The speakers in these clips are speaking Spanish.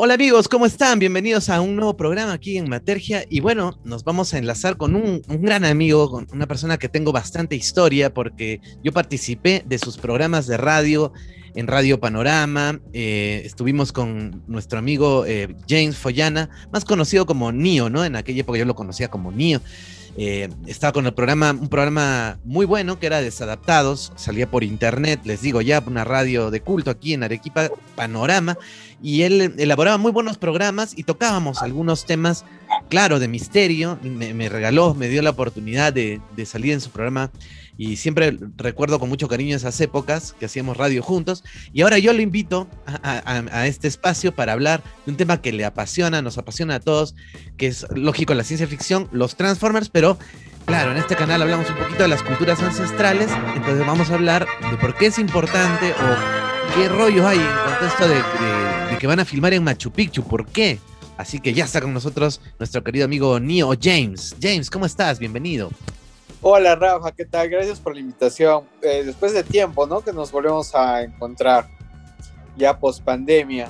Hola amigos, ¿cómo están? Bienvenidos a un nuevo programa aquí en Matergia. Y bueno, nos vamos a enlazar con un, gran amigo, con una persona que tengo bastante historia porque yo participé de sus programas de radio en Radio Panorama. Eh, estuvimos con nuestro amigo eh, James Follana, más conocido como Nio, ¿no? En aquella época yo lo conocía como Nio. Eh, estaba con el programa, un programa muy bueno que era Desadaptados, salía por internet, les digo ya, una radio de culto aquí en Arequipa, Panorama, y él elaboraba muy buenos programas y tocábamos algunos temas, claro, de misterio, me, regaló, me dio la oportunidad de, de salir en su programa y siempre recuerdo con mucho cariño esas épocas que hacíamos radio juntos. Y ahora yo lo invito a, este espacio para hablar de un tema que le apasiona, nos apasiona a todos, que es lógico la ciencia ficción, los Transformers, pero claro, en este canal hablamos un poquito de las culturas ancestrales, entonces vamos a hablar de por qué es importante o qué rollos hay en a esto de, que van a filmar en Machu Picchu, por qué. Así que ya está con nosotros nuestro querido amigo Neo James. James, ¿cómo estás? Bienvenido. Hola Rafa, ¿qué tal? Gracias por la invitación. Eh, después de tiempo, ¿no? Que nos volvemos a encontrar ya post pandemia.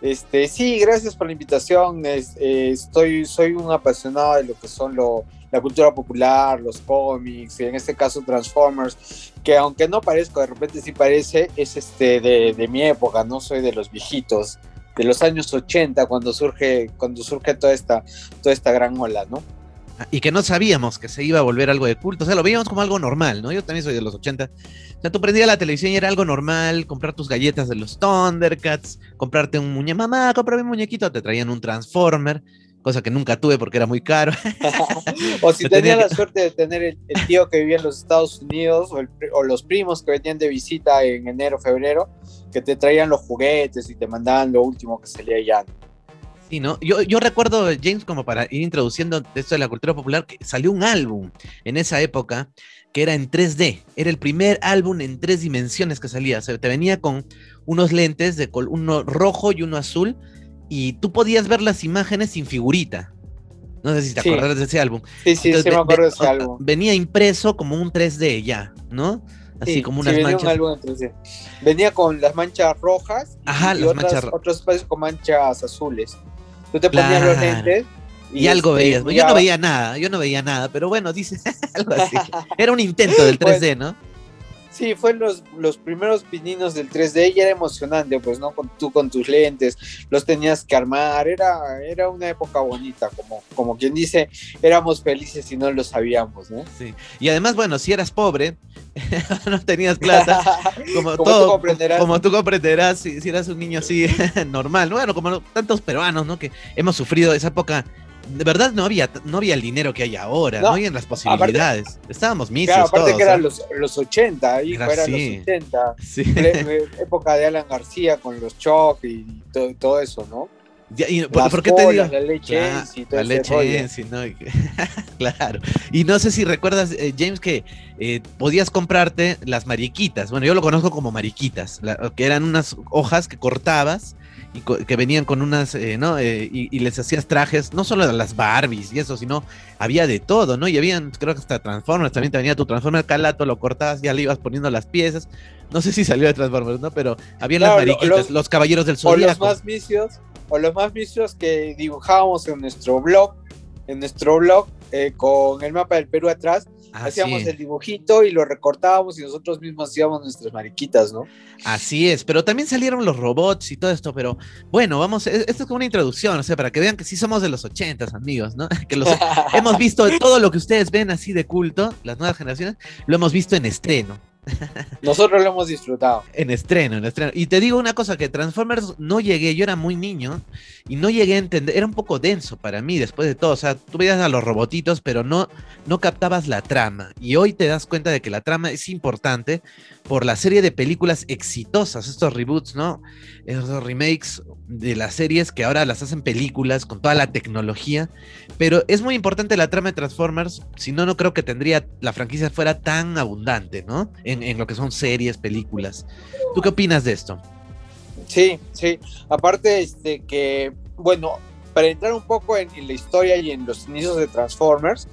Este, sí, gracias por la invitación. Eh, estoy, soy un apasionado de lo que son lo, la cultura popular, los cómics, y en este caso Transformers, que aunque no parezco, de repente sí parece, es este de, de mi época, no soy de los viejitos, de los años 80, cuando surge, cuando surge toda esta, toda esta gran ola, ¿no? y que no sabíamos que se iba a volver algo de culto. O sea, lo veíamos como algo normal, ¿no? Yo también soy de los 80. O sea, tú prendías la televisión y era algo normal, comprar tus galletas de los Thundercats, comprarte un muñeco, mamá, comprame un muñequito, te traían un Transformer, cosa que nunca tuve porque era muy caro. o si tenías la suerte de tener el, tío que vivía en los Estados Unidos o, los primos que venían de visita en enero, febrero, que te traían los juguetes y te mandaban lo último que salía ya. Sí, ¿no? Yo, yo recuerdo, James, como para ir introduciendo esto de la cultura popular, que salió un álbum en esa época que era en 3D. Era el primer álbum en tres dimensiones que salía. O sea, te venía con unos lentes, de uno rojo y uno azul, y tú podías ver las imágenes sin figurita. No sé si te acuerdas de ese álbum. Sí, sí, sí me acuerdo de ese álbum. Venía impreso como un 3D ya, ¿no? Así como unas venía manchas. Un álbum en Venía con las manchas rojas Ajá, y las manchas otros espacios con manchas azules. Tú te ponías los lentes. Y, algo este, veías. Yo no veía nada, yo no veía nada, pero bueno, dice algo así. Era un intento del 3D, ¿no? Sí, fue los, los primeros pininos del 3D y era emocionante, pues, ¿no? Con, tú con tus lentes, los tenías que armar, era, era una época bonita, como, como quien dice, éramos felices y no lo sabíamos, ¿no? Sí, y además, bueno, si eras pobre, no tenías plata, como, como todo, tú comprenderás. como tú comprenderás, si, si eras un niño así normal, bueno, como tantos peruanos, ¿no? Que hemos sufrido esa época de verdad no había, no había el dinero que hay ahora, no, habían las posibilidades. Estábamos misios. Claro, aparte que eran los, los 80, ahí eran los 80. Sí. época de Alan García con los Choc y todo, eso, ¿no? y, ¿por, qué te digo? La leche y todo La leche ¿no? claro. Y no sé si recuerdas, eh, James, que eh, podías comprarte las mariquitas. Bueno, yo lo conozco como mariquitas, que eran unas hojas que cortabas y que venían con unas, eh, ¿no? Eh, y, les hacías trajes, no solo de las Barbies y eso, sino había de todo, ¿no? Y habían, creo que hasta Transformers, también te venía tu Transformer calato, lo cortabas, ya le ibas poniendo las piezas. No sé si salió de Transformers, ¿no? Pero habían las mariquitas, los, caballeros del sol. O los más vicios, o los más vicios que dibujábamos en nuestro blog, en nuestro blog, eh, con el mapa del Perú atrás, hacíamos el dibujito y lo recortábamos y nosotros mismos hacíamos nuestras mariquitas, ¿no? Así es, pero también salieron los robots y todo esto, pero bueno, vamos, e, esto es como una introducción, o sea, para que vean que sí somos de los ochentas, amigos, ¿no? Que los hemos visto todo lo que ustedes ven así de culto, las nuevas generaciones, lo hemos visto en estreno. Nosotros lo hemos disfrutado. En estreno, en estreno. Y te digo una cosa, que Transformers no llegué, yo era muy niño y no llegué a entender, era un poco denso para mí después de todo, o sea, tú veías a los robotitos, pero no, no captabas la trama. Y hoy te das cuenta de que la trama es importante por la serie de películas exitosas, estos reboots, ¿no? Esos remakes de las series que ahora las hacen películas con toda la tecnología. Pero es muy importante la trama de Transformers, si no, no creo que tendría, la franquicia fuera tan abundante, ¿no? En, lo que son series, películas. ¿Tú qué opinas de esto? Sí, sí. Aparte, este que, bueno, para entrar un poco en, la historia y en los inicios de Transformers,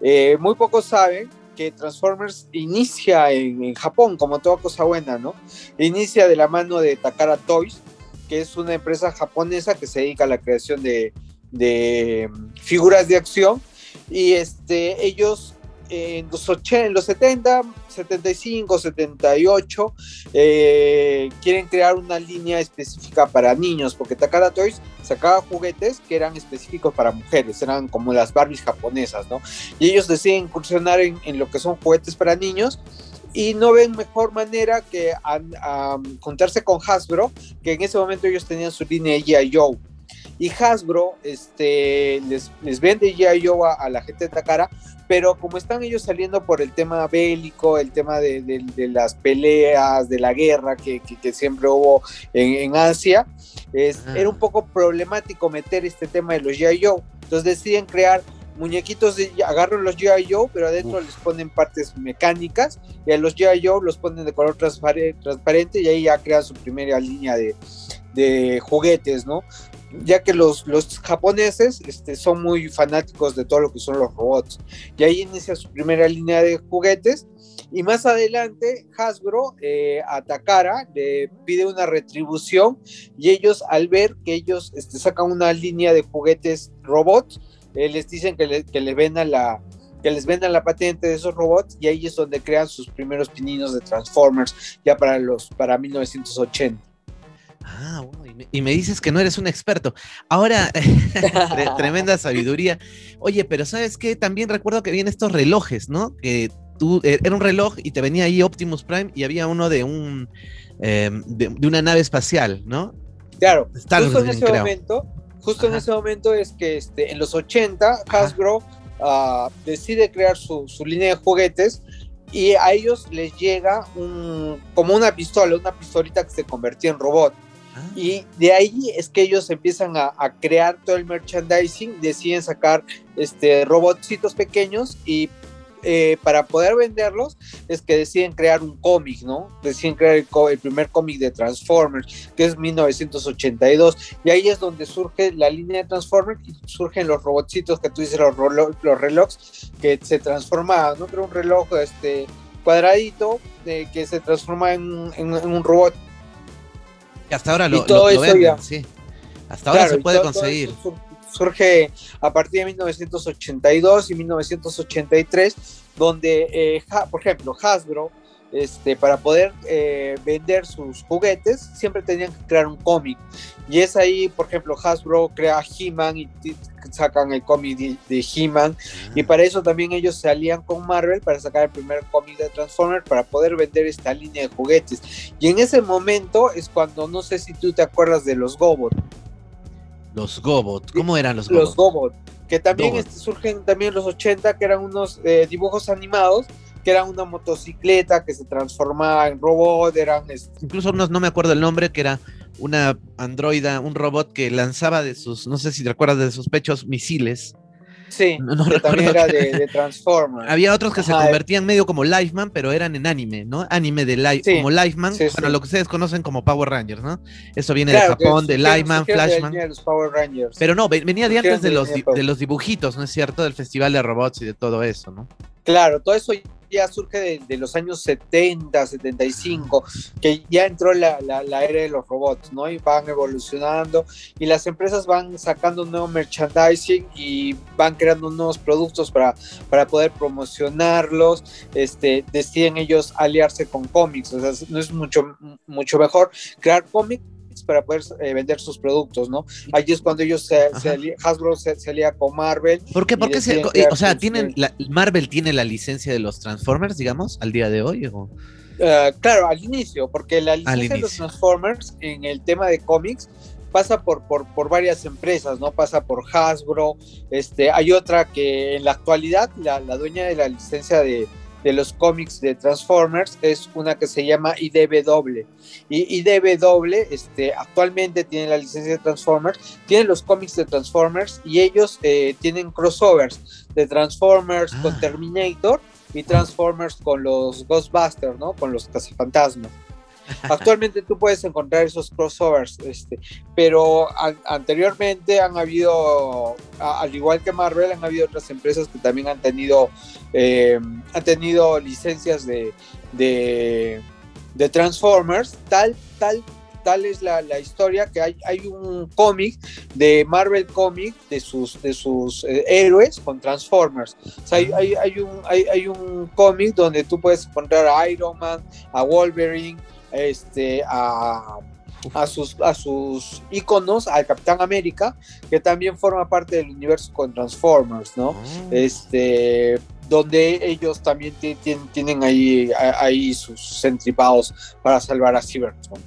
eh, muy pocos saben que Transformers inicia en, Japón, como toda cosa buena, ¿no? Inicia de la mano de Takara Toys, que es una empresa japonesa que se dedica a la creación de, de figuras de acción. Y este, ellos en los, 80, en los 70, 75, 78, quieren crear una línea específica para niños, porque Takara Toys sacaba juguetes que eran específicos para mujeres, eran como las Barbies japonesas, ¿no? Y ellos deciden incursionar en, en lo que son juguetes para niños y no ven mejor manera que contarse con Hasbro, que en ese momento ellos tenían su línea G.I. Joe. Y Hasbro este, les, les vende G.I. Joe a, la gente de Takara, pero como están ellos saliendo por el tema bélico, el tema de, de, las peleas, de la guerra que, que, siempre hubo en, en Asia, es, era un poco problemático meter este tema de los G.I. Joe. Entonces deciden crear muñequitos, de, agarran los G.I. Joe, pero adentro les ponen partes mecánicas y a los G.I. Joe los ponen de color transparente y ahí ya crean su primera línea de, de juguetes, ¿no? Ya que los, los japoneses este, son muy fanáticos de todo lo que son los robots. Y ahí inicia su primera línea de juguetes. Y más adelante, Hasbro eh, a Takara le pide una retribución. Y ellos, al ver que ellos este, sacan una línea de juguetes robots, eh, les dicen que, le, que, le vendan la, que les vendan la patente de esos robots. Y ahí es donde crean sus primeros pininos de Transformers, ya para, los, para 1980. Ah, bueno, y me, dices que no eres un experto. Ahora, tremenda sabiduría. Oye, pero ¿sabes qué? También recuerdo que vienen estos relojes, ¿no? Que tú, eh, era un reloj y te venía ahí Optimus Prime y había uno de un em, de, una nave espacial, ¿no? Claro, justo en ese momento, justo en ese momento es que este, en los 80 Hasbro ah, decide crear su, su línea de juguetes y a ellos les llega un, como una pistola, una pistolita que se convertía en robot. Ah. Y de ahí es que ellos empiezan a, crear todo el merchandising, deciden sacar este, robotcitos pequeños y eh, para poder venderlos es que deciden crear un cómic, ¿no? Deciden crear el, primer cómic de Transformers, que es 1982, y ahí es donde surge la línea de Transformers y surgen los robotcitos que tú dices, los, relojes que se transformaban, ¿no? Pero un reloj este, cuadradito eh, que se transforma en, un robot y hasta ahora lo, todo venden, sí. Hasta ahora se puede conseguir. surge a partir de 1982 y 1983, donde, eh, por ejemplo, Hasbro, este, para poder eh, vender sus juguetes, siempre tenían que crear un cómic. Y es ahí, por ejemplo, Hasbro crea He-Man y sacan el cómic de, He-Man. Ah. Y para eso también ellos se alían con Marvel para sacar el primer cómic de Transformers para poder vender esta línea de juguetes. Y en ese momento es cuando, no sé si tú te acuerdas de los Gobot. Los Gobot, ¿cómo eran los Gobot? Los Gobot, que también este, surgen también en los 80, que eran unos eh, dibujos animados que era una motocicleta que se transformaba en robot, eran... Incluso no, no me acuerdo el nombre, que era una androida, un robot que lanzaba de sus, no sé si te recuerdas de sus pechos, misiles. Sí, no, también era de, Transformers. Había otros que se convertían medio como Lifeman, pero eran en anime, ¿no? Anime de life, como Lifeman, bueno, lo que ustedes conocen como Power Rangers, ¿no? Eso viene de Japón, de Lifeman, Flashman. Pero no, venía de antes de los, de los dibujitos, ¿no es cierto? Del Festival de Robots y de todo eso, ¿no? Claro, todo eso ya surge de, los años 70, 75, que ya entró la, era de los robots, ¿no? Y van evolucionando y las empresas van sacando nuevo merchandising y van creando nuevos productos para, para poder promocionarlos, este, deciden ellos aliarse con cómics, o sea, no es mucho, mucho mejor crear cómics para poder eh, vender sus productos, ¿no? Ahí es cuando ellos se, Hasbro se, alía con Marvel. ¿Por qué? Porque o sea, tienen la, Marvel tiene la licencia de los Transformers, digamos, al día de hoy. Eh, claro, al inicio, porque la licencia de los Transformers en el tema de cómics pasa por, por, por, varias empresas, ¿no? Pasa por Hasbro, este, hay otra que en la actualidad la, la dueña de la licencia de, de los cómics de Transformers es una que se llama IDW. Y IDW este, actualmente tiene la licencia de Transformers, tiene los cómics de Transformers y ellos eh, tienen crossovers de Transformers con ah. Terminator y Transformers con los Ghostbusters, ¿no? Con los cazafantasmas. Actualmente tú puedes encontrar esos crossovers, este, pero anteriormente han habido, al igual que Marvel, han habido otras empresas que también han tenido, eh, han tenido licencias de, de, Transformers, tal, tal tal es la, historia que hay, hay un cómic de Marvel Comic de sus, de sus eh, héroes con Transformers. O sea, hay, hay, un, hay, hay un cómic donde tú puedes encontrar a Iron Man, a Wolverine, este, a a sus, a sus íconos, al Capitán América, que también forma parte del universo con Transformers, ¿no? Ah. Este, donde ellos también tienen ahí, ahí sus entripados para salvar a Cybertron.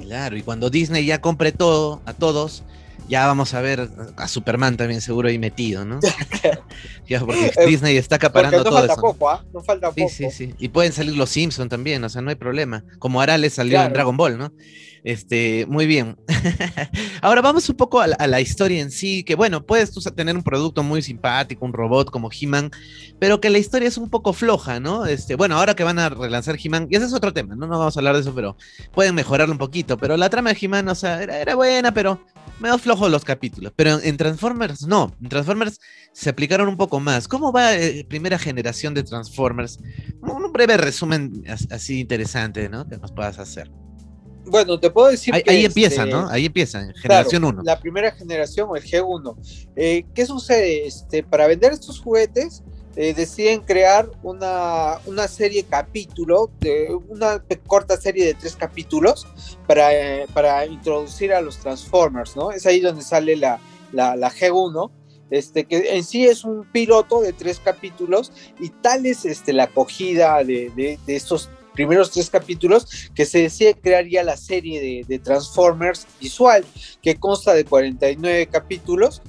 Claro, y cuando Disney ya compre todo, a todos, ya vamos a ver a Superman también seguro ahí metido, ¿no? ya, porque eh, Disney está acaparando no falta eso. Poco, ¿ah? No falta poco. Sí, sí, sí. Y pueden salir los Simpsons también, o sea, no hay problema. Como Arales salió en Dragon Ball, ¿no? Este, muy bien. Ahora vamos un poco a la, historia en sí, que bueno, puedes tener un producto muy simpático, un robot como He-Man, pero que la historia es un poco floja, ¿no? Este, bueno, ahora que van a relanzar He-Man, y ese es otro tema, ¿no? No vamos a hablar de eso, pero pueden mejorarlo un poquito, pero la trama de He-Man, o sea, era, buena, pero medio flojo los capítulos, pero en Transformers no, en Transformers se aplicaron un poco más. ¿Cómo va eh, primera generación de Transformers? Un breve resumen así interesante, ¿no? Que nos puedas hacer. Bueno, te puedo decir ahí, que. Ahí empieza, este, ¿no? Ahí empieza, generación 1. la primera generación, el G1. Eh, ¿Qué sucede? Este, para vender estos juguetes, eh, deciden crear una, una serie capítulo, de, una corta serie de tres capítulos para, eh, para introducir a los Transformers, ¿no? Es ahí donde sale la, la, la G1. Este, que en sí es un piloto de tres capítulos y tal es este, la acogida de, de, de estos primeros tres capítulos que se decide crear ya la serie de, Transformers visual, que consta de 49 capítulos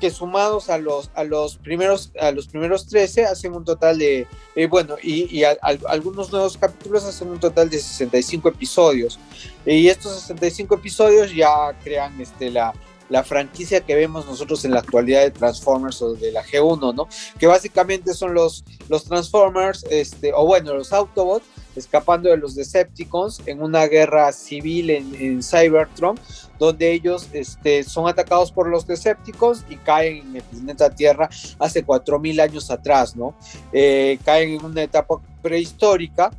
que sumados a los, a los, primeros, a los primeros 13 hacen un total de, eh, bueno, y, algunos nuevos capítulos hacen un total de 65 episodios. Y estos 65 episodios ya crean este, la, la franquicia que vemos nosotros en la actualidad de Transformers o de la G1, ¿no? Que básicamente son los, los Transformers, este, o bueno, los Autobots, escapando de los Decepticons en una guerra civil en, Cybertron, donde ellos este, son atacados por los Decepticons y caen en el Tierra hace 4.000 años atrás, ¿no? Eh, caen en una etapa prehistórica.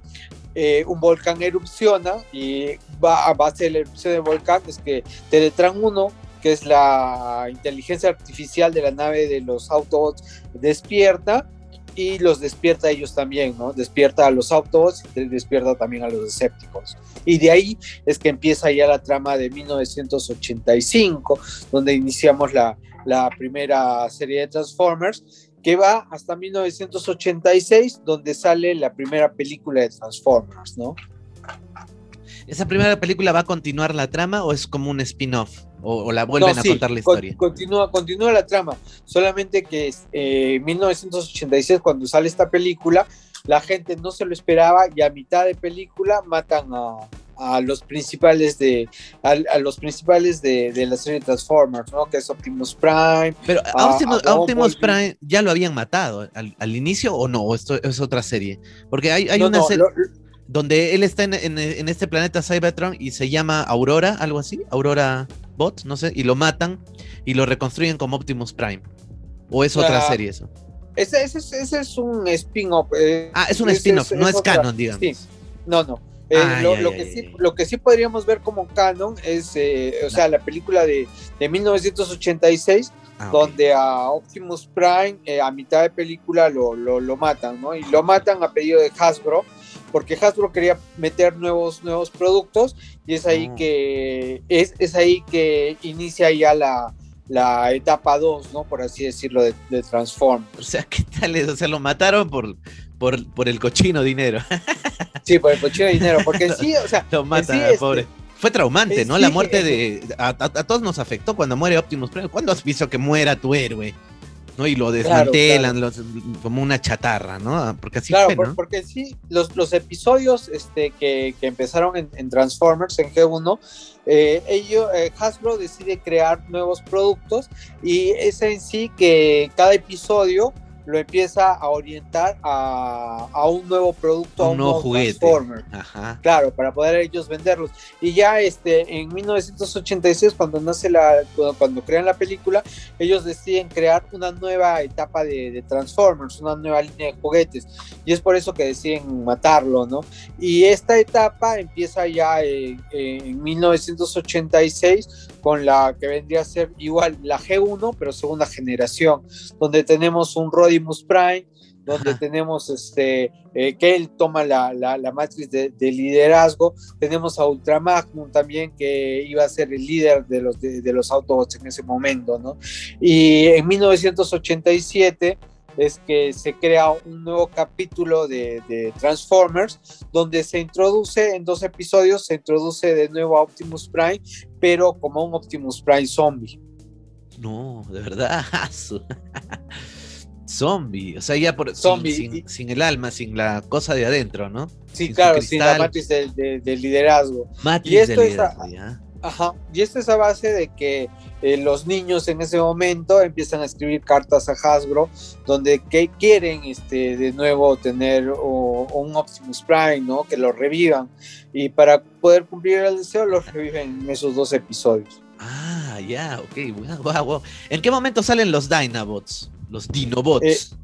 Eh, un volcán erupciona y va a base de la erupción del volcán es que Teletran 1 que es la inteligencia artificial de la nave de los Autobots, despierta y los despierta a ellos también, ¿no? Despierta a los Autobots y despierta también a los Decepticons. Y de ahí es que empieza ya la trama de 1985, donde iniciamos la, la primera serie de Transformers, que va hasta 1986, donde sale la primera película de Transformers, ¿no? ¿Esa primera película va a continuar la trama o es como un spin-off? O, la vuelven a contar la historia? continúa, continúa la trama. Solamente que en eh, 1986, cuando sale esta película, la gente no se lo esperaba y a mitad de película matan a, los principales de a, los principales de, la serie Transformers, ¿no? Que es Optimus Prime. Pero a, Optimus, Prime ya lo habían matado al, inicio o no, esto es otra serie, porque hay, hay una serie donde él está en, este planeta Cybertron y se llama Aurora, algo así, Aurora Bot, no sé, y lo matan y lo reconstruyen como Optimus Prime. ¿O es otra serie eso? Ese, es un spin-off. Eh, ah, es un spin-off, no es, canon, digamos. Sí. No, no. Eh, lo, que sí, lo, que sí, podríamos ver como canon es, eh, o sea, la película de, 1986, ah, donde a Optimus Prime a mitad de película lo, lo, lo, matan, ¿no? Y lo matan a pedido de Hasbro porque Hasbro quería meter nuevos, nuevos productos y es ahí, ah. que, es, es, ahí que inicia ya la, la etapa 2, ¿no? Por así decirlo, de, de, Transform. O sea, ¿qué tal? O sea, lo mataron por, por, por el cochino dinero. sí, por el cochino dinero, porque sí, o sea... Lo matan, este, pobre. Fue traumante, ¿no? la muerte de... A, a, todos nos afectó cuando muere Optimus Prime. ¿Cuándo has visto que muera tu héroe? ¿No? Y lo desmantelan como una chatarra, ¿no? Porque así claro, porque sí, los, los episodios este, que, que empezaron en, Transformers, en G1, eh, ello, eh, Hasbro decide crear nuevos productos y es en sí que cada episodio lo empieza a orientar a, un nuevo producto, a un, nuevo, juguete. Transformer. Claro, para poder ellos venderlos. Y ya este, en 1986, cuando nace la, cuando, crean la película, ellos deciden crear una nueva etapa de, Transformers, una nueva línea de juguetes. Y es por eso que deciden matarlo, ¿no? Y esta etapa empieza ya en, en 1986 con la que vendría a ser igual la G1, pero segunda generación, donde tenemos un Rodimus Prime, donde tenemos este, eh, que él toma la, la, matriz de, liderazgo. Tenemos a Ultra Magnum también, que iba a ser el líder de los, de, los Autobots en ese momento, ¿no? Y en 1987 es que se crea un nuevo capítulo de, de, Transformers, donde se introduce en dos episodios, se introduce de nuevo a Optimus Prime, pero como un Optimus Prime zombie. No, de verdad. zombie, o sea, ya por zombie, sin, el alma, sin la cosa de adentro, ¿no? Sí, claro, sin la matriz del liderazgo. Matriz y esto es a, Ajá, y esto es a base de que eh, los niños en ese momento empiezan a escribir cartas a Hasbro donde que quieren este, de nuevo tener un Optimus Prime, ¿no? Que lo revivan. Y para poder cumplir el deseo, lo reviven en esos dos episodios. Ah, ya, ok. Wow, ¿En qué momento salen los Dinobots? Los Dinobots. Eh,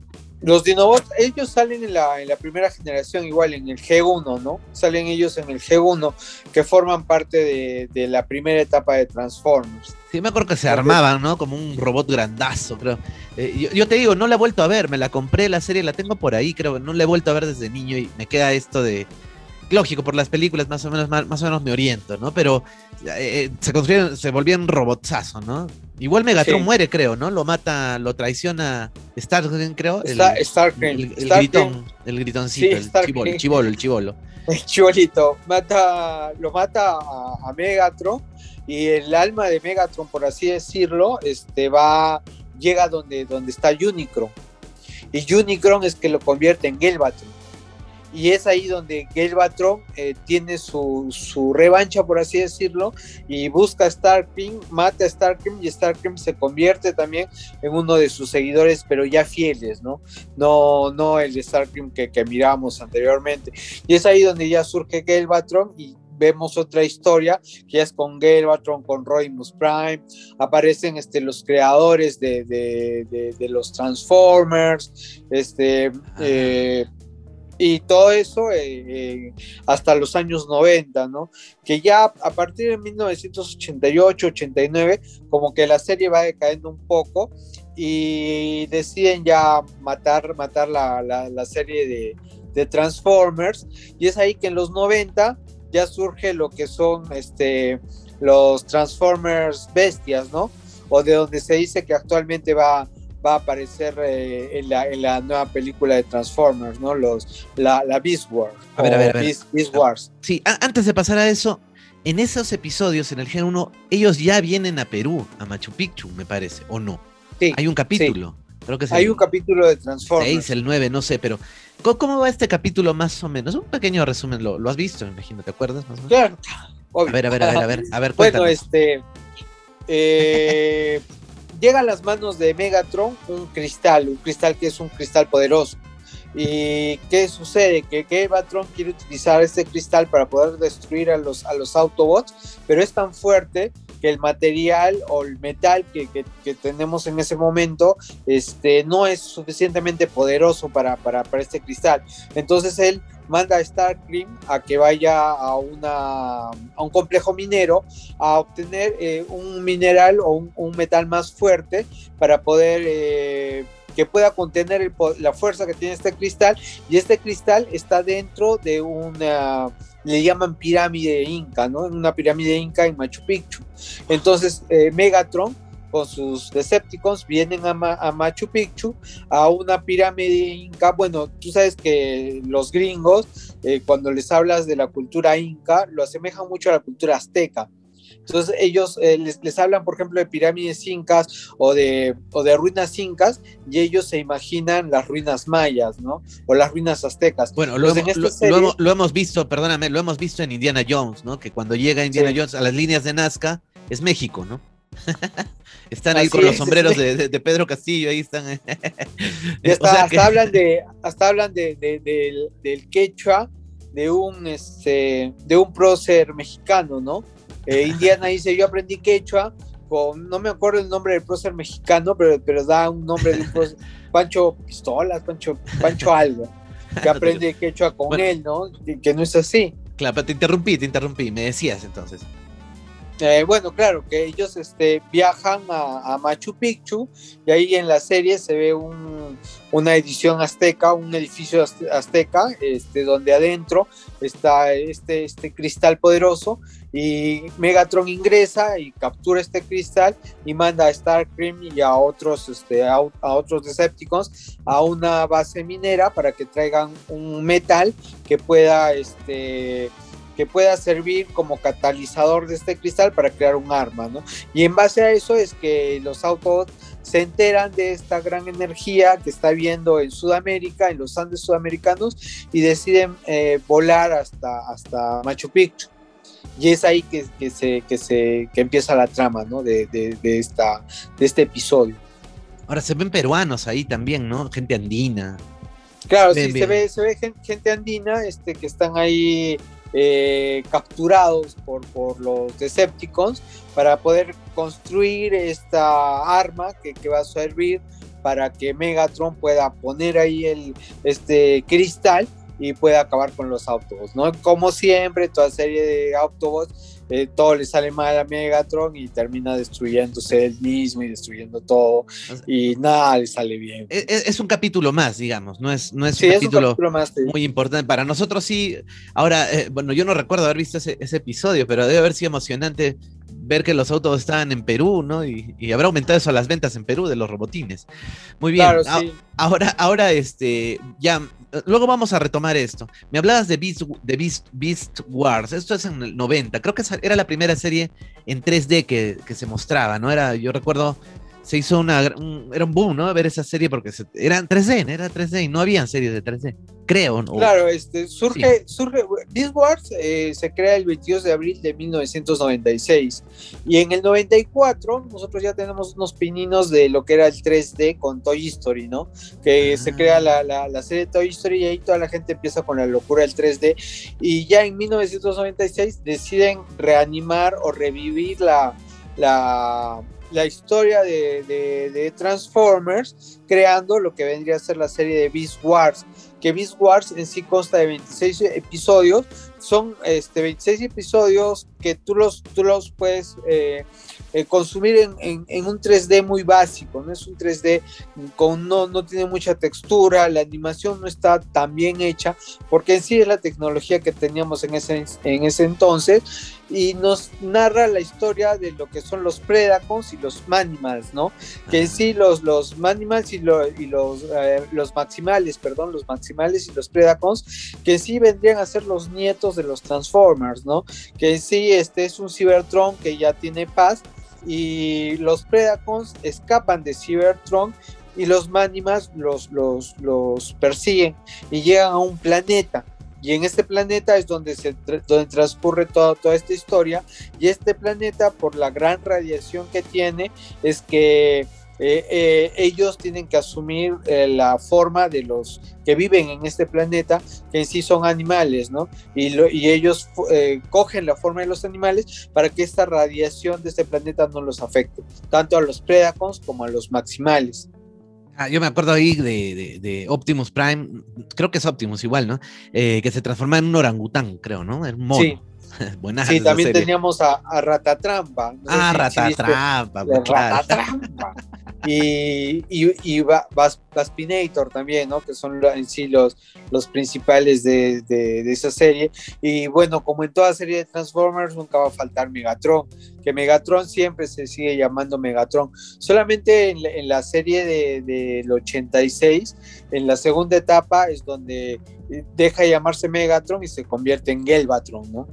los Dinobots, ellos salen en la, en la primera generación, igual en el G1, ¿no? Salen ellos en el G1, que forman parte de, de la primera etapa de Transformers. Sí, me acuerdo que se armaban, ¿no? Como un robot grandazo, creo. Eh, yo, yo, te digo, no la he vuelto a ver, me la compré la serie, la tengo por ahí, creo. No la he vuelto a ver desde niño y me queda esto de, lógico, por las películas más o menos, más, o menos me oriento, ¿no? Pero eh, se construyeron, se volvían robotzazo, ¿no? Igual Megatron muere, creo, ¿no? Lo mata, lo traiciona Starscream, creo. El, El, el gritón, el gritoncito, el, chibolo, el chivolo, el chivolo. El chibolito. Mata, lo mata a, Megatron y el alma de Megatron, por así decirlo, este va, llega donde, donde está Unicron. Y Unicron es que lo convierte en Galvatron y es ahí donde Galvatron eh, tiene su, revancha, por así decirlo, y busca a Starkring, mata a Starkring y Starkring se convierte también en uno de sus seguidores, pero ya fieles, ¿no? No, no el Starkring que, que miramos anteriormente. Y es ahí donde ya surge Galvatron y vemos otra historia que es con Galvatron, con Rodimus Prime, aparecen este, los creadores de, de, los Transformers, este, y todo eso eh, eh, hasta los años 90, ¿no? Que ya a partir de 1988, 89, como que la serie va decayendo un poco y deciden ya matar, matar la, la, serie de, de, Transformers y es ahí que en los 90 ya surge lo que son este, los Transformers bestias, ¿no? O de donde se dice que actualmente va va a aparecer eh, en, la, en, la, nueva película de Transformers, ¿no? Los, la, la Beast Wars. A ver, a ver, a ver. Beast, Wars. Sí, antes de pasar a eso, en esos episodios, en el Gen 1, ellos ya vienen a Perú, a Machu Picchu, me parece, ¿o no? Sí. Hay un capítulo. Creo que Hay un capítulo de Transformers. El 6, el 9, no sé, pero ¿cómo, va este capítulo más o menos? Un pequeño resumen, ¿lo, lo has visto, me imagino, ¿te acuerdas más o menos? Claro, A ver, a ver, a ver, a ver, a ver, Bueno, este... Eh, llega a las manos de Megatron un cristal, un cristal que es un cristal poderoso. ¿Y qué sucede? Que Megatron quiere utilizar este cristal para poder destruir a los, a los Autobots, pero es tan fuerte que el material o el metal que, que, tenemos en ese momento este, no es suficientemente poderoso para, para, para este cristal. Entonces él manda a Starkrim a que vaya a, una, a un complejo minero a obtener eh, un mineral o un, metal más fuerte para poder eh, que pueda contener la fuerza que tiene este cristal y este cristal está dentro de una le llaman pirámide inca, ¿no? Una pirámide inca en Machu Picchu. Entonces eh, Megatron con sus Decepticons vienen a, Machu Picchu, a una pirámide inca. Bueno, tú sabes que los gringos, eh, cuando les hablas de la cultura inca, lo asemejan mucho a la cultura azteca. Entonces ellos eh, les, hablan, por ejemplo, de pirámides incas o de, o de ruinas incas y ellos se imaginan las ruinas mayas, ¿no? O las ruinas aztecas. Bueno, lo, hemos, lo, hemos, visto, perdóname, lo hemos visto en Indiana Jones, ¿no? Que cuando llega Indiana Jones a las líneas de Nazca es México, ¿no? están ahí con los sombreros de, Pedro Castillo, ahí están. hasta, hablan de, hasta hablan de, del, quechua de un este de un prócer mexicano, ¿no? Eh, Indiana dice, yo aprendí quechua con, no me acuerdo el nombre del prócer mexicano, pero, pero da un nombre de un prócer, Pancho Pistolas, Pancho, Pancho algo, que aprende quechua con él, ¿no? Que, no es así. Claro, te interrumpí, te interrumpí, me decías entonces. Eh, bueno, claro, que ellos este, viajan a, Machu Picchu y ahí en la serie se ve una edición azteca, un edificio azteca, este, donde adentro está este, este cristal poderoso y Megatron ingresa y captura este cristal y manda a Starcream y a otros, este, a, a otros Decepticons a una base minera para que traigan un metal que pueda este, que pueda servir como catalizador de este cristal para crear un arma, ¿no? Y en base a eso es que los Autobots se enteran de esta gran energía que está viendo en Sudamérica, en los Andes sudamericanos, y deciden eh, volar hasta, hasta Machu Picchu. Y es ahí que, se, que, se, que empieza la trama, ¿no? De, de, esta, de este episodio. Ahora se ven peruanos ahí también, ¿no? Gente andina. Claro, sí, se ve, se ve gente andina este, que están ahí eh, capturados por, por, los Decepticons para poder construir esta arma que, que, va a servir para que Megatron pueda poner ahí el, este cristal y pueda acabar con los Autobots, ¿no? Como siempre, toda serie de Autobots eh, todo le sale mal a Megatron y termina destruyéndose él mismo y destruyendo todo y nada le sale bien. E, e, es, un capítulo más, digamos, no es, no es un capítulo muy importante. Para nosotros sí, ahora, eh, bueno, yo no recuerdo haber visto ese, episodio, pero debe haber sido emocionante ver que los autos estaban en Perú, ¿no? Y, habrá aumentado eso las ventas en Perú de los robotines. Muy bien. Ahora, ahora, este, ya luego vamos a retomar esto. Me hablabas de Beast, Wars, esto es en el 90, creo que era la primera serie en 3D que, que se mostraba, ¿no? Era, yo recuerdo se hizo una, era un boom, ¿no? Ver esa serie porque eran 3D, era 3D y no habían series de 3D, creo. ¿no? Claro, este, surge, surge, Beast Wars eh, se crea el 22 de abril de 1996 y en el 94 nosotros ya tenemos unos pininos de lo que era el 3D con Toy Story, ¿no? Que se crea la, la, la, serie Toy Story y ahí toda la gente empieza con la locura del 3D y ya en 1996 deciden reanimar o revivir la, la la historia de, Transformers, creando lo que vendría a ser la serie de Beast Wars, que Beast Wars en sí consta de 26 episodios, son este, 26 episodios que tú los, tú los puedes eh, eh, consumir en, en, un 3D muy básico, no es un 3D con no, no tiene mucha textura, la animación no está tan bien hecha, porque en sí es la tecnología que teníamos en ese, en ese entonces, y nos narra la historia de lo que son los Predacons y los Manimals, ¿no? Que en sí los, los Manimals y, y los, eh, los Maximales, perdón, los Maximales y los Predacons, que en sí vendrían a ser los nietos de los Transformers, ¿no? Que en sí este es un Cybertron que ya tiene paz y los Predacons escapan de Cybertron y los Manimals los, los, los persiguen y llegan a un planeta y en este planeta es donde, se, donde transcurre toda, toda esta historia. Y este planeta, por la gran radiación que tiene, es que eh, eh, ellos tienen que asumir eh, la forma de los que viven en este planeta, que en sí son animales, ¿no? Y ellos cogen la forma de los animales para que esta radiación de este planeta no los afecte, tanto a los Predacons como a los Maximales. Ah, yo me acuerdo ahí de, Optimus Prime, creo que es Optimus igual, ¿no? Eh, que se transforma en un orangután, creo, ¿no? En mono. Sí. sí, también teníamos a, Ratatrampa. ah, Ratatrampa. Ratatrampa. y, y, y Vaspinator también, ¿no? Que son en sí los, los principales de, de, esa serie. Y bueno, como en toda serie de Transformers, nunca va a faltar Megatron, que Megatron siempre se sigue llamando Megatron. Solamente en, la serie del de, 86, en la segunda etapa, es donde deja de llamarse Megatron y se convierte en Gelbatron, ¿no?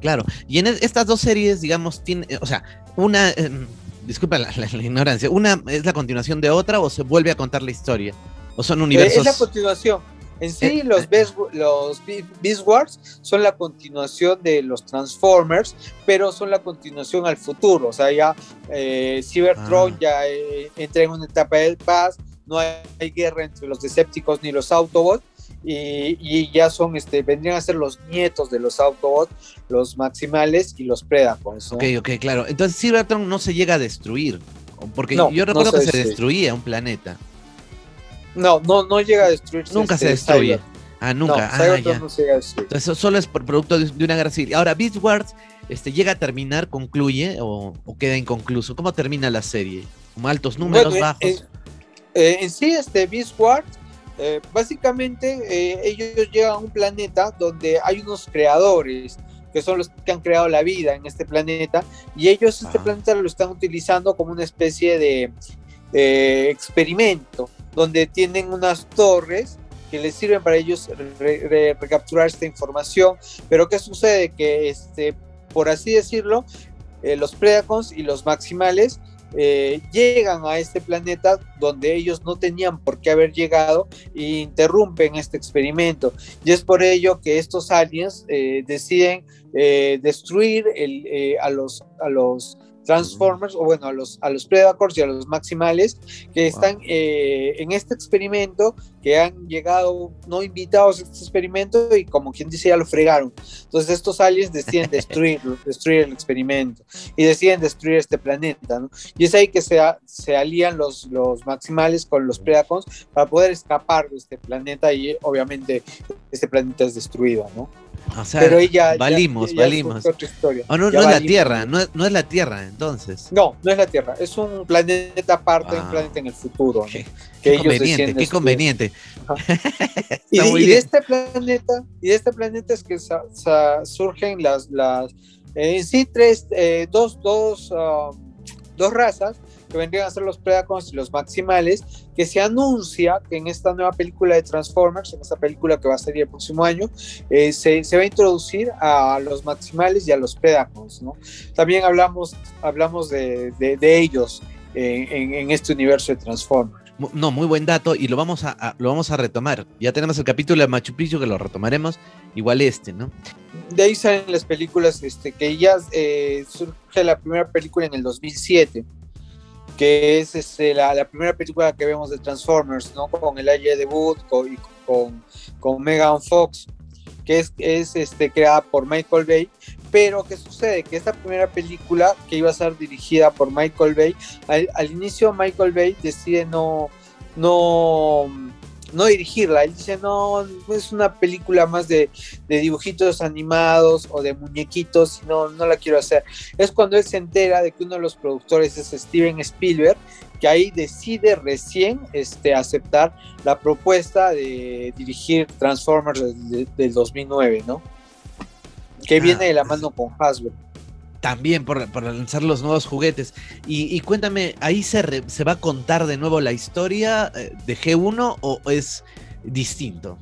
Claro, y en estas dos series, digamos, tiene, o sea, una, em, disculpa la, ignorancia, una es la continuación de otra o se vuelve a contar la historia, o son universos. es la continuación, En sí, los, Beast, los Beast Wars son la continuación de los Transformers, pero son la continuación al futuro. O sea, ya eh, Cybertron ah. ya eh, entra en una etapa de paz, no hay, guerra entre los Decepticons ni los Autobots. Y, ya son, este, vendrían a ser los nietos de los Autobots, los Maximales y los Predacons. Ok, ok, claro. Entonces Cybertron no se llega a destruir, porque yo recuerdo que se destruía un planeta. No, no, no llega a destruirse. Nunca se este, destruye. Ah, nunca. ah, ya. No se llega a destruir. Entonces, solo es por producto de, una guerra civil. Ahora, Beast Wars este, llega a terminar, concluye o, queda inconcluso. ¿Cómo termina la serie? ¿Como altos números, bajos? Eh, en sí, este Beast Wars, eh, básicamente eh, ellos llegan a un planeta donde hay unos creadores que son los que han creado la vida en este planeta y ellos este ah. planeta lo están utilizando como una especie de experimento donde tienen unas torres que les sirven para ellos recapturar esta información. Pero ¿qué sucede? Que, este, por así decirlo, eh, los Predacons y los Maximales eh, llegan a este planeta donde ellos no tenían por qué haber llegado e interrumpen este experimento. Y es por ello que estos aliens eh, deciden destruir el, a, los, a los Transformers, o bueno, a los, a los Predators y a los Maximales, que están eh, en este experimento, que han llegado no invitados a este experimento y como quien dice ya lo fregaron. Entonces estos aliens deciden destruir, destruir el experimento y deciden destruir este planeta, ¿no? Y es ahí que se, se alían los, los Maximales con los Predacons para poder escapar de este planeta y obviamente este planeta es destruido, ¿no? O sea, pero ella, valimos, valimos. Oh, no, es la Tierra, no es, la Tierra, entonces. No, no es la Tierra, es un planeta aparte, un ah. planeta en el futuro. Qué, conveniente, qué conveniente. y, de, este planeta, y de este planeta es que surgen las, las en sí tres, eh, dos, dos, um, dos razas que vendrían a ser los Predacons y los Maximales, que se anuncia que en esta nueva película de Transformers, en esta película que va a salir el próximo año, eh, se, se, va a introducir a los Maximales y a los Predacons, ¿no? También hablamos, hablamos de, de, ellos en, en, este universo de Transformers. No, muy buen dato y lo vamos a, lo vamos a retomar. Ya tenemos el capítulo de Machu Picchu que lo retomaremos, igual este, ¿no? De ahí salen las películas, este, que ya eh, surge la primera película en el 2007 que es este, la, primera película que vemos de Transformers, ¿no? Con el de debut con, con, con Megan Fox, que es, es este, creada por Michael Bay. Pero, ¿qué sucede? Que esta primera película, que iba a ser dirigida por Michael Bay, al, al inicio Michael Bay decide no, no, no dirigirla. Él dice, no, es una película más de, dibujitos animados o de muñequitos, no, no la quiero hacer. Es cuando él se entera de que uno de los productores es Steven Spielberg, que ahí decide recién este, aceptar la propuesta de dirigir Transformers del 2009, ¿no? Que ah, viene de la mano con Hasbro también por, lanzar los nuevos juguetes. Y, cuéntame, ¿ahí se, se, va a contar de nuevo la historia eh, de G1 o es distinto?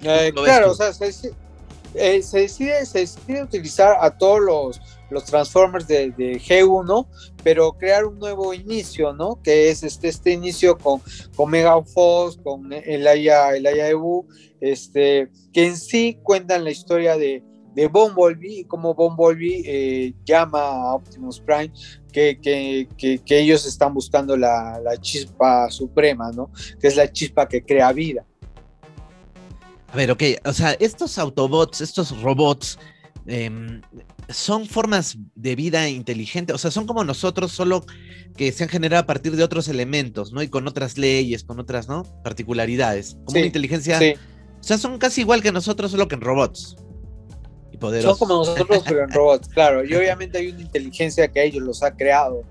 Eh, claro, o sea, eh, se, decide, se, decide, utilizar a todos los, los Transformers de, G1, pero crear un nuevo inicio, ¿no? Que es este, este inicio con, con Megan Fox, con el Aya, el Ebu, este, que en sí cuentan la historia de, de Bumblebee, como Bumblebee eh, llama a Optimus Prime que, que, ellos están buscando la, chispa suprema, ¿no? Que es la chispa que crea vida. A ver, ok, o sea, estos Autobots, estos robots, em, son formas de vida inteligente, o sea, son como nosotros, solo que se han generado a partir de otros elementos, ¿no? Y con otras leyes, con otras, ¿no? Particularidades. Como una inteligencia. O sea, son casi igual que nosotros, solo que en robots. Son como nosotros, pero en robots, claro. Y obviamente hay una inteligencia que ellos los ha creado,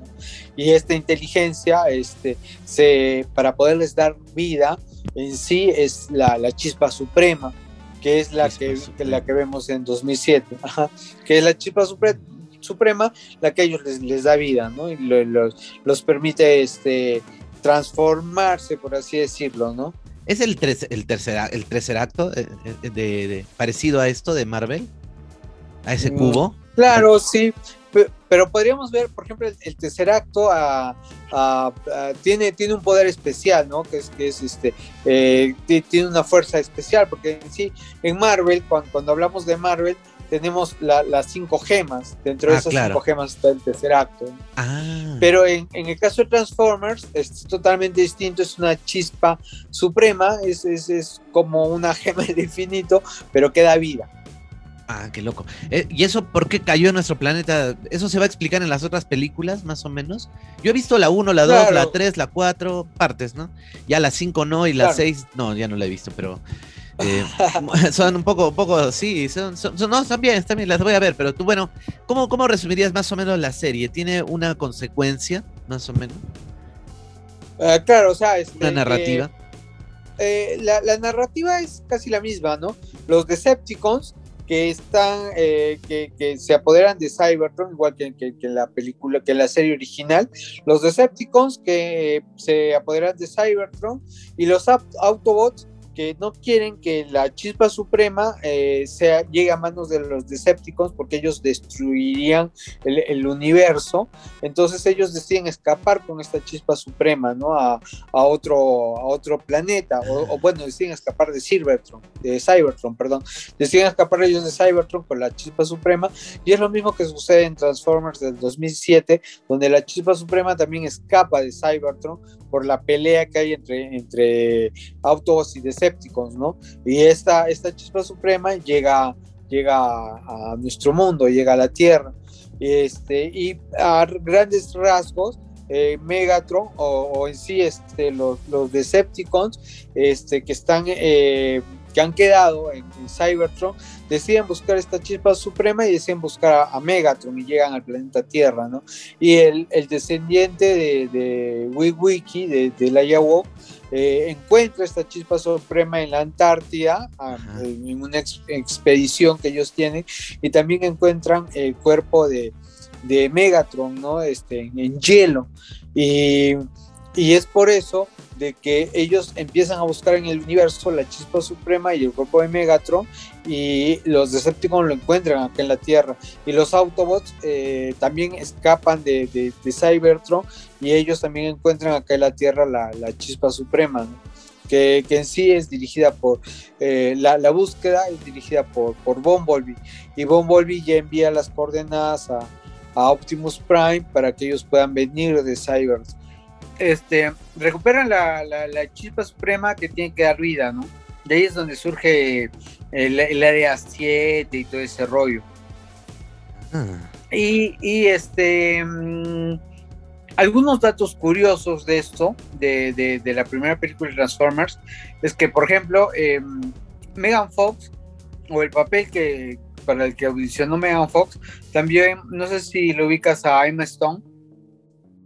Y esta inteligencia, este, se, para poderles dar vida, en sí es la, chispa suprema, que es la que, la que vemos en 2007, que es la chispa suprema, la que ellos les, les da vida, ¿no? Y los, los permite este, transformarse, por así decirlo, ¿no? ¿Es el, el, tercer, el tercer acto eh, eh, de, parecido a esto de Marvel? A ese mm, cubo. Claro, sí, pero podríamos ver, por ejemplo, el, tercer acto tiene, tiene un poder especial, ¿no? Que es, que es este, eh, tiene una fuerza especial, porque en sí, en Marvel, cuando, cuando hablamos de Marvel, tenemos las cinco gemas. Dentro de ah, esas cinco gemas está el tercer acto. Ah. Pero en, el caso de Transformers es totalmente distinto, es una chispa suprema, es, es, es como una gema de infinito, pero que da vida. Ah, qué loco. Eh, ¿Y eso por qué cayó en nuestro planeta? ¿Eso se va a explicar en las otras películas, más o menos? Yo he visto la 1, la 2, la 3, la 4, partes, ¿no? Ya la 5 no y la 6, no, ya no la he visto, pero eh, son un poco, un poco, sí, son, no, están bien, están bien, las voy a ver, pero tú, bueno, ¿cómo, ¿cómo resumirías más o menos la serie? ¿Tiene una consecuencia, más o menos? Ah, claro, o sea, es... Una narrativa. Eh, la, la narrativa es casi la misma, ¿no? Los Decepticons que están, eh, que, que, se apoderan de Cybertron, igual que, la película, que la serie original, los Decepticons que se apoderan de Cybertron y los Autobots que no quieren que la chispa suprema eh, sea, llegue a manos de los Decepticons porque ellos destruirían el, universo. Entonces ellos deciden escapar con esta chispa suprema, ¿no? A, a otro, a otro planeta. O, bueno, deciden escapar de Cybertron, de Cybertron, perdón. Deciden escapar ellos de Cybertron con la chispa suprema. Y es lo mismo que sucede en Transformers del 2007, donde la chispa suprema también escapa de Cybertron por la pelea que hay entre, entre Autobots y Decepticons, ¿no? Y esta, esta chispa suprema llega, llega a, nuestro mundo, llega a la Tierra. Este, y a grandes rasgos, eh, Megatron o, en sí este, los, los Decepticons este, que están eh, que han quedado en, Cybertron deciden buscar esta chispa suprema y deciden buscar a, Megatron y llegan al planeta Tierra, ¿no? Y el, descendiente de, de Wiki, de, de la eh, encuentra esta chispa suprema en la Antártida, en una expedición que ellos tienen, y también encuentran el cuerpo de, de Megatron, ¿no? Este, en hielo. Y, y es por eso de que ellos empiezan a buscar en el universo la chispa suprema y el cuerpo de Megatron y los Decepticons lo encuentran acá en la Tierra y los Autobots eh, también escapan de, de, Cybertron y ellos también encuentran acá en la Tierra la, chispa suprema que, en sí es dirigida por eh, la, búsqueda es dirigida por, por Bumblebee y Bumblebee ya envía las coordenadas a, a Optimus Prime para que ellos puedan venir de Cybertron este, recuperan la, chispa suprema que tiene que dar vida, ¿no? De ahí es donde surge el, área 7 y todo ese rollo. Ah. Y, este, mm, algunos datos curiosos de esto, de, la primera película de Transformers, es que, por ejemplo, em, Megan Fox, o el papel que para el que audicionó Megan Fox, también, no sé si lo ubicas a Emma Stone.